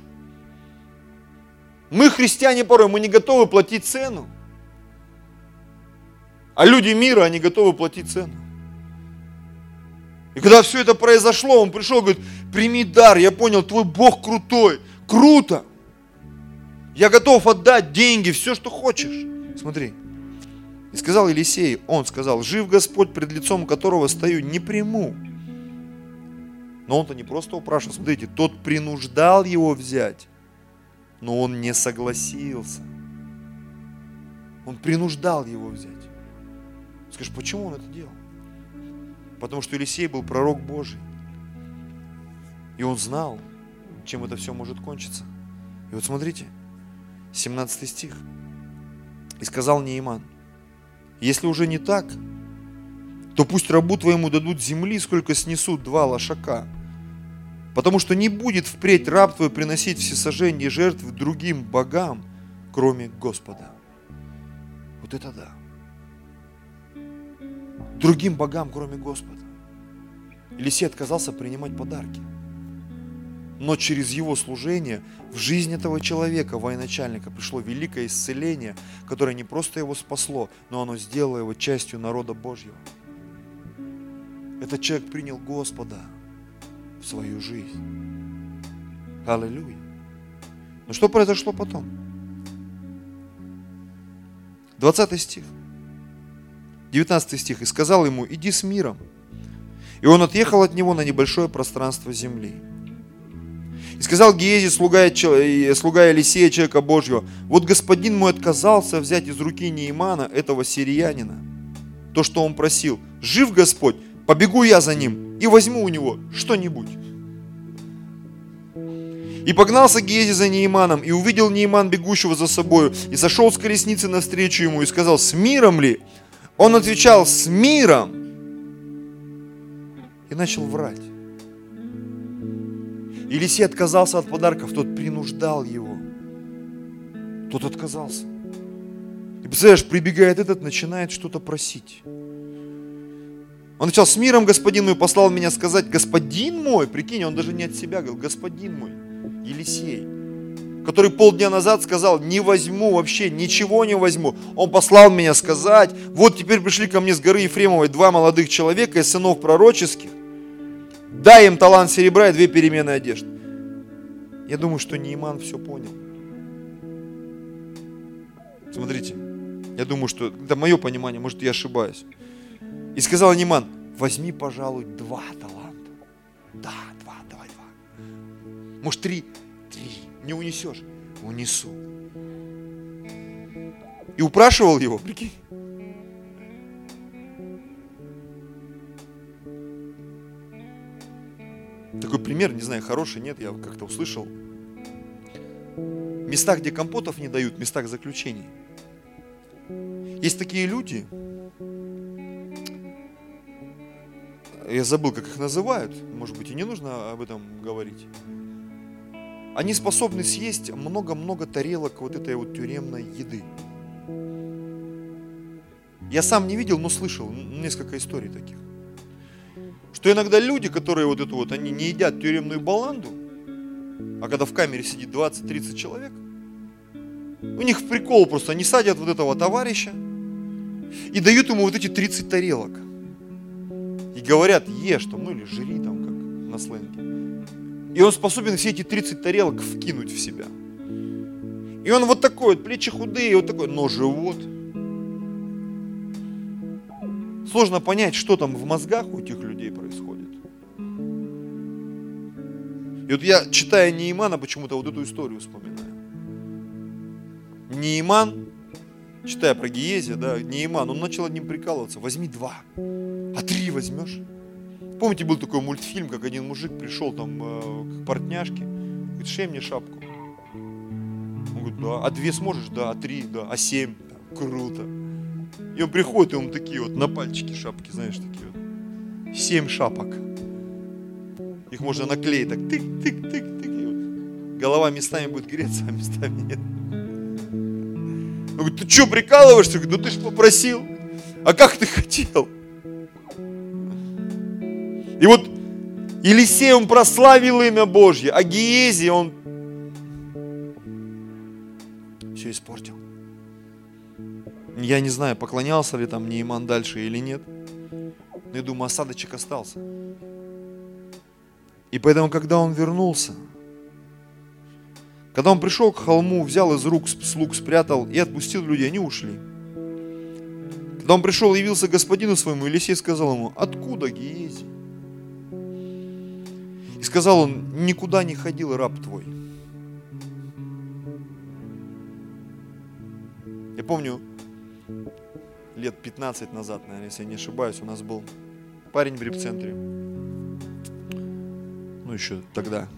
Мы, христиане, порой мы не готовы платить цену. А люди мира, они готовы платить цену. И когда все это произошло, он пришел, говорит, прими дар, я понял, твой Бог крутой, круто. Я готов отдать деньги, все, что хочешь. Смотри. И сказал Елисей, он сказал, жив Господь, пред лицом которого стою, не приму. Но он-то не просто упрашивал, смотрите, тот принуждал его взять но он не согласился. Он принуждал его взять. Скажешь, почему он это делал? Потому что Елисей был пророк Божий. И он знал, чем это все может кончиться. И вот смотрите, 17 стих. И сказал Нейман, если уже не так, то пусть рабу твоему дадут земли, сколько снесут два лошака – Потому что не будет впредь раб твой приносить всесожжение жертв другим богам, кроме Господа. Вот это да. Другим богам, кроме Господа. Елисей отказался принимать подарки. Но через его служение в жизнь этого человека, военачальника, пришло великое исцеление, которое не просто его спасло, но оно сделало его частью народа Божьего. Этот человек принял Господа – в свою жизнь. Аллилуйя. Но что произошло потом? 20 стих. 19 стих. «И сказал ему, иди с миром». И он отъехал от него на небольшое пространство земли. И сказал Гиези, слуга, слуга Елисея, человека Божьего, вот господин мой отказался взять из руки Неимана, этого сириянина, то, что он просил. Жив Господь, побегу я за ним, и возьму у него что-нибудь. И погнался Гези за Нейманом, и увидел Нейман бегущего за собою, и сошел с колесницы навстречу ему, и сказал, с миром ли? Он отвечал, с миром. И начал врать. Елисей отказался от подарков, тот принуждал его. Тот отказался. И представляешь, прибегает этот, начинает что-то просить. Он начал с миром господин мой послал меня сказать, господин мой, прикинь, он даже не от себя говорил, господин мой, Елисей, который полдня назад сказал, не возьму вообще, ничего не возьму. Он послал меня сказать, вот теперь пришли ко мне с горы Ефремовой два молодых человека из сынов пророческих. Дай им талант серебра и две перемены одежд. Я думаю, что Нейман все понял. Смотрите, я думаю, что это мое понимание, может я ошибаюсь. И сказал Нейман, возьми, пожалуй, два таланта. Да, два, давай два. Может три? Три. Не унесешь? Унесу. И упрашивал его, прикинь. Такой пример, не знаю, хороший, нет, я как-то услышал. Места, где компотов не дают, местах заключений. Есть такие люди, я забыл, как их называют, может быть, и не нужно об этом говорить. Они способны съесть много-много тарелок вот этой вот тюремной еды. Я сам не видел, но слышал несколько историй таких. Что иногда люди, которые вот это вот, они не едят тюремную баланду, а когда в камере сидит 20-30 человек, у них прикол просто, они садят вот этого товарища и дают ему вот эти 30 тарелок. И говорят, ешь там, ну или жри там, как на сленге. И он способен все эти 30 тарелок вкинуть в себя. И он вот такой, вот, плечи худые, вот такой, но живот – Сложно понять, что там в мозгах у этих людей происходит. И вот я, читая Неимана, почему-то вот эту историю вспоминаю. Неиман, читая про Гиезия, да, Неиман, он начал одним прикалываться. Возьми два, а три возьмешь. Помните, был такой мультфильм, как один мужик пришел там э, к портняшке, говорит, шей мне шапку. Он говорит, да, а две сможешь? Да, а три, да, а семь? Да, круто. И он приходит, и он такие вот на пальчики шапки, знаешь, такие вот. Семь шапок. Их можно наклеить так, тык-тык-тык-тык. И вот. Голова местами будет греться, а местами нет. Он говорит, ты что, прикалываешься? ну ты же попросил. А как ты хотел? И вот Елисей, он прославил имя Божье, а Гиези, он все испортил. Я не знаю, поклонялся ли там Нейман дальше или нет. Но я думаю, осадочек остался. И поэтому, когда он вернулся, когда он пришел к холму, взял из рук слуг, спрятал и отпустил людей, они ушли. Когда он пришел явился господину своему, Елисей сказал ему, откуда Гиези? И сказал он, никуда не ходил раб твой. Я помню, лет 15 назад, наверное, если я не ошибаюсь, у нас был парень в репцентре. Ну, еще тогда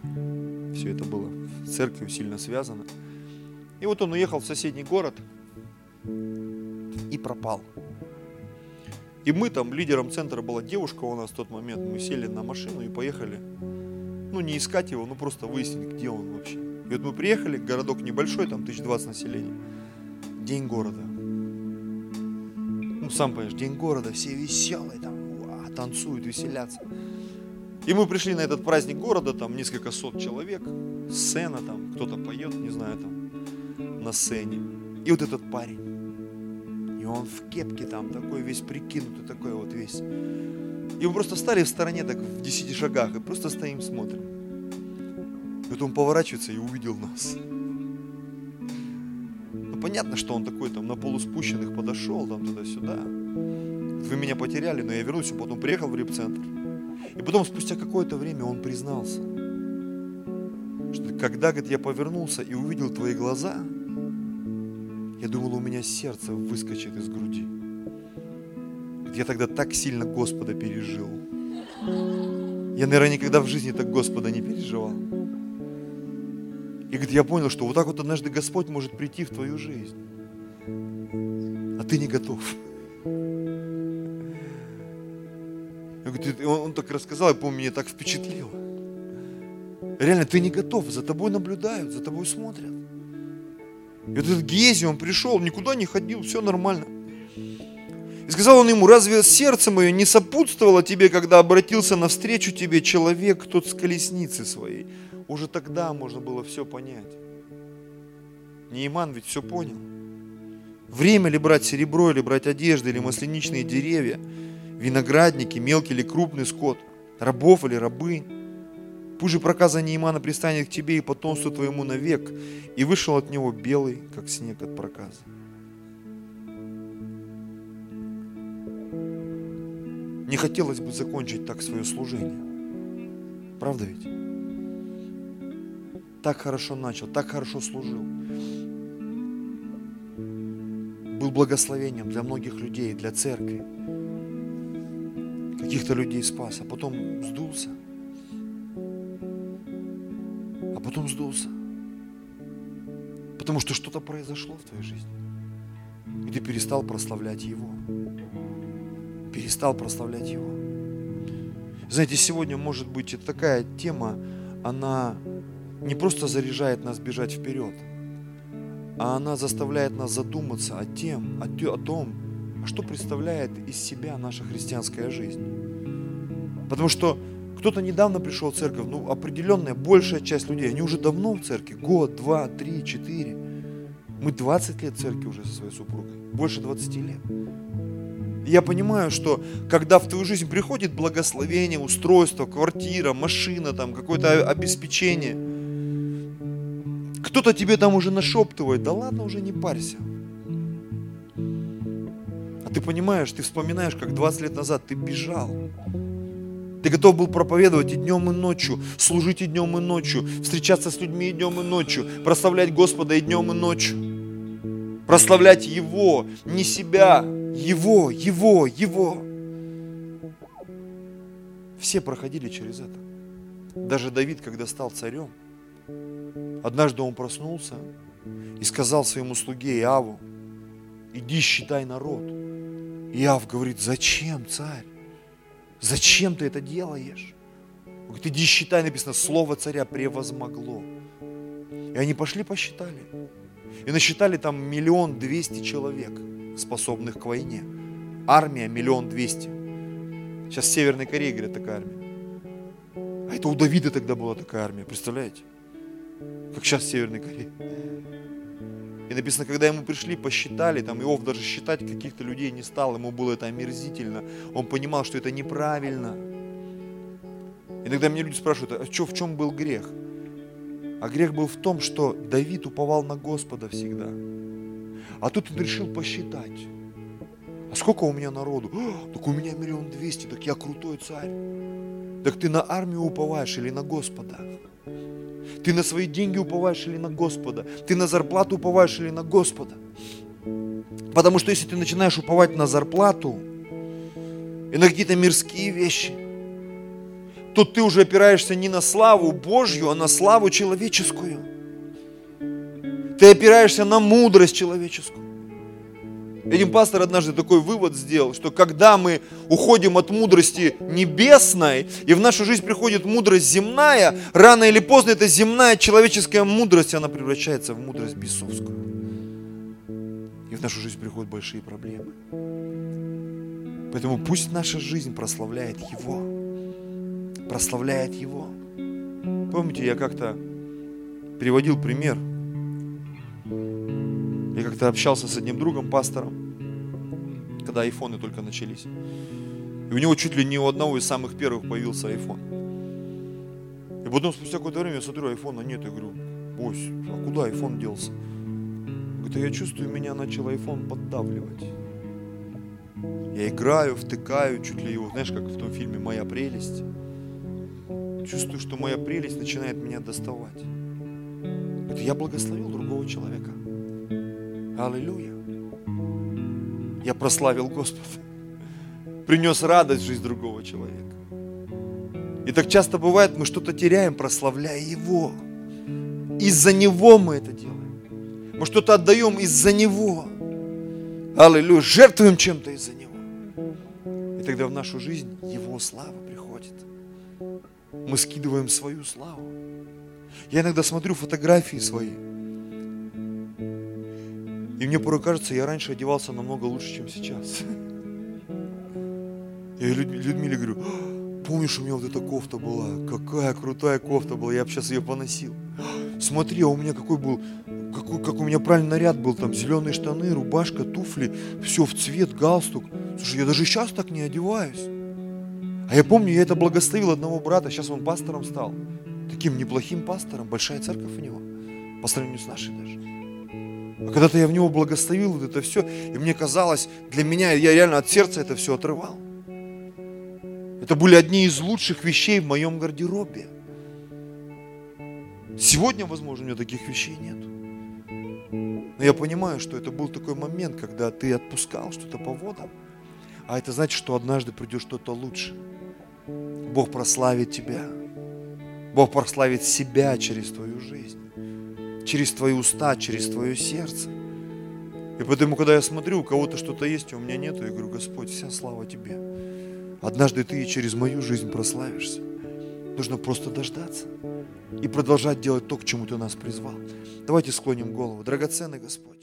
все это было с церковью сильно связано. И вот он уехал в соседний город и пропал. И мы там, лидером центра была девушка у нас в тот момент, мы сели на машину и поехали, ну не искать его, ну просто выяснить, где он вообще. И вот мы приехали, городок небольшой, там 1020 населения, день города сам понимаешь, день города, все веселые, там, уа, танцуют, веселятся. И мы пришли на этот праздник города, там несколько сот человек, сцена там, кто-то поет, не знаю, там, на сцене. И вот этот парень, он в кепке там, такой весь прикинутый, такой вот весь. И мы просто стали в стороне, так в десяти шагах, и просто стоим, смотрим. И вот он поворачивается и увидел нас понятно, что он такой там на полуспущенных подошел, там туда-сюда. Вы меня потеряли, но я вернулся, потом приехал в репцентр. И потом, спустя какое-то время, он признался, что когда, говорит, я повернулся и увидел твои глаза, я думал, у меня сердце выскочит из груди. Я тогда так сильно Господа пережил. Я, наверное, никогда в жизни так Господа не переживал. И говорит, я понял, что вот так вот однажды Господь может прийти в твою жизнь, а ты не готов. Он, он так рассказал, я помню, меня так впечатлило. Реально, ты не готов, за тобой наблюдают, за тобой смотрят. И вот этот Гези, он пришел, никуда не ходил, все нормально. И сказал он ему, разве сердце мое не сопутствовало тебе, когда обратился навстречу тебе человек, тот с колесницы своей? Уже тогда можно было все понять. Неиман ведь все понял. Время ли брать серебро, или брать одежды, или масляничные деревья, виноградники, мелкий или крупный скот. рабов или рабынь. Пусть же проказа Неймана пристанет к тебе и потомству твоему навек, и вышел от него белый, как снег от проказа. Не хотелось бы закончить так свое служение. Правда ведь? Так хорошо начал, так хорошо служил. Был благословением для многих людей, для церкви. Каких-то людей спас, а потом сдулся. Потом сдулся. Потому что что-то произошло в твоей жизни. И ты перестал прославлять Его. Перестал прославлять Его. Знаете, сегодня, может быть, это такая тема, она не просто заряжает нас бежать вперед, а она заставляет нас задуматься о, тем, о, о том, а что представляет из себя наша христианская жизнь. Потому что кто-то недавно пришел в церковь, ну, определенная большая часть людей, они уже давно в церкви, год, два, три, четыре. Мы 20 лет в церкви уже со своей супругой, больше 20 лет. Я понимаю, что когда в твою жизнь приходит благословение, устройство, квартира, машина, там какое-то обеспечение, кто-то тебе там уже нашептывает, да ладно, уже не парься. А ты понимаешь, ты вспоминаешь, как 20 лет назад ты бежал. Ты готов был проповедовать и днем, и ночью, служить и днем, и ночью, встречаться с людьми и днем, и ночью, прославлять Господа и днем, и ночью. Прославлять Его, не себя, его, Его, Его. Все проходили через это. Даже Давид, когда стал царем, однажды он проснулся и сказал своему слуге Иаву, иди считай народ. Иав говорит, зачем, царь? Зачем ты это делаешь? Он говорит, иди считай, написано, слово царя превозмогло. И они пошли посчитали. И насчитали там миллион двести человек – способных к войне. Армия миллион двести. Сейчас в Северной Корее, говорят, такая армия. А это у Давида тогда была такая армия, представляете? Как сейчас в Северной Корее. И написано, когда ему пришли, посчитали, там Иов даже считать каких-то людей не стал, ему было это омерзительно. Он понимал, что это неправильно. Иногда меня люди спрашивают, а что, в чем был грех? А грех был в том, что Давид уповал на Господа всегда. А тут он решил посчитать. А сколько у меня народу? О, так у меня миллион двести, так я крутой царь. Так ты на армию уповаешь или на Господа? Ты на свои деньги уповаешь или на Господа? Ты на зарплату уповаешь или на Господа? Потому что если ты начинаешь уповать на зарплату и на какие-то мирские вещи, то ты уже опираешься не на славу Божью, а на славу человеческую. Ты опираешься на мудрость человеческую. Один пастор однажды такой вывод сделал, что когда мы уходим от мудрости небесной, и в нашу жизнь приходит мудрость земная, рано или поздно эта земная человеческая мудрость, она превращается в мудрость бесовскую. И в нашу жизнь приходят большие проблемы. Поэтому пусть наша жизнь прославляет Его. Прославляет Его. Помните, я как-то приводил пример – я как-то общался с одним другом, пастором, когда айфоны только начались. И у него чуть ли не у одного из самых первых появился айфон. И потом спустя какое-то время я смотрю, айфона нет. Я говорю, бось, а куда айфон делся? Говорит, а я чувствую, меня начал айфон поддавливать. Я играю, втыкаю, чуть ли его, знаешь, как в том фильме «Моя прелесть». Чувствую, что моя прелесть начинает меня доставать. Говорит, я благословил другого человека. Аллилуйя. Я прославил Господа. Принес радость в жизнь другого человека. И так часто бывает, мы что-то теряем, прославляя Его. Из-за Него мы это делаем. Мы что-то отдаем из-за Него. Аллилуйя. Жертвуем чем-то из-за Него. И тогда в нашу жизнь Его слава приходит. Мы скидываем свою славу. Я иногда смотрю фотографии свои. И мне порой кажется, я раньше одевался намного лучше, чем сейчас. Я Людмиле говорю, «А, помнишь, у меня вот эта кофта была? Какая крутая кофта была, я бы сейчас ее поносил. Смотри, а у меня какой был, какой, как у меня правильный наряд был, там зеленые штаны, рубашка, туфли, все в цвет, галстук. Слушай, я даже сейчас так не одеваюсь. А я помню, я это благословил одного брата, сейчас он пастором стал. Таким неплохим пастором, большая церковь у него, по сравнению с нашей даже. Когда-то я в него благословил вот это все, и мне казалось, для меня, я реально от сердца это все отрывал. Это были одни из лучших вещей в моем гардеробе. Сегодня, возможно, у меня таких вещей нет. Но я понимаю, что это был такой момент, когда ты отпускал что-то по водам. А это значит, что однажды придет что-то лучше. Бог прославит тебя. Бог прославит себя через твою жизнь. Через твои уста, через твое сердце. И поэтому, когда я смотрю, у кого-то что-то есть, а у меня нет, я говорю, Господь, вся слава Тебе. Однажды Ты через мою жизнь прославишься. Нужно просто дождаться и продолжать делать то, к чему Ты нас призвал. Давайте склоним голову. Драгоценный Господь.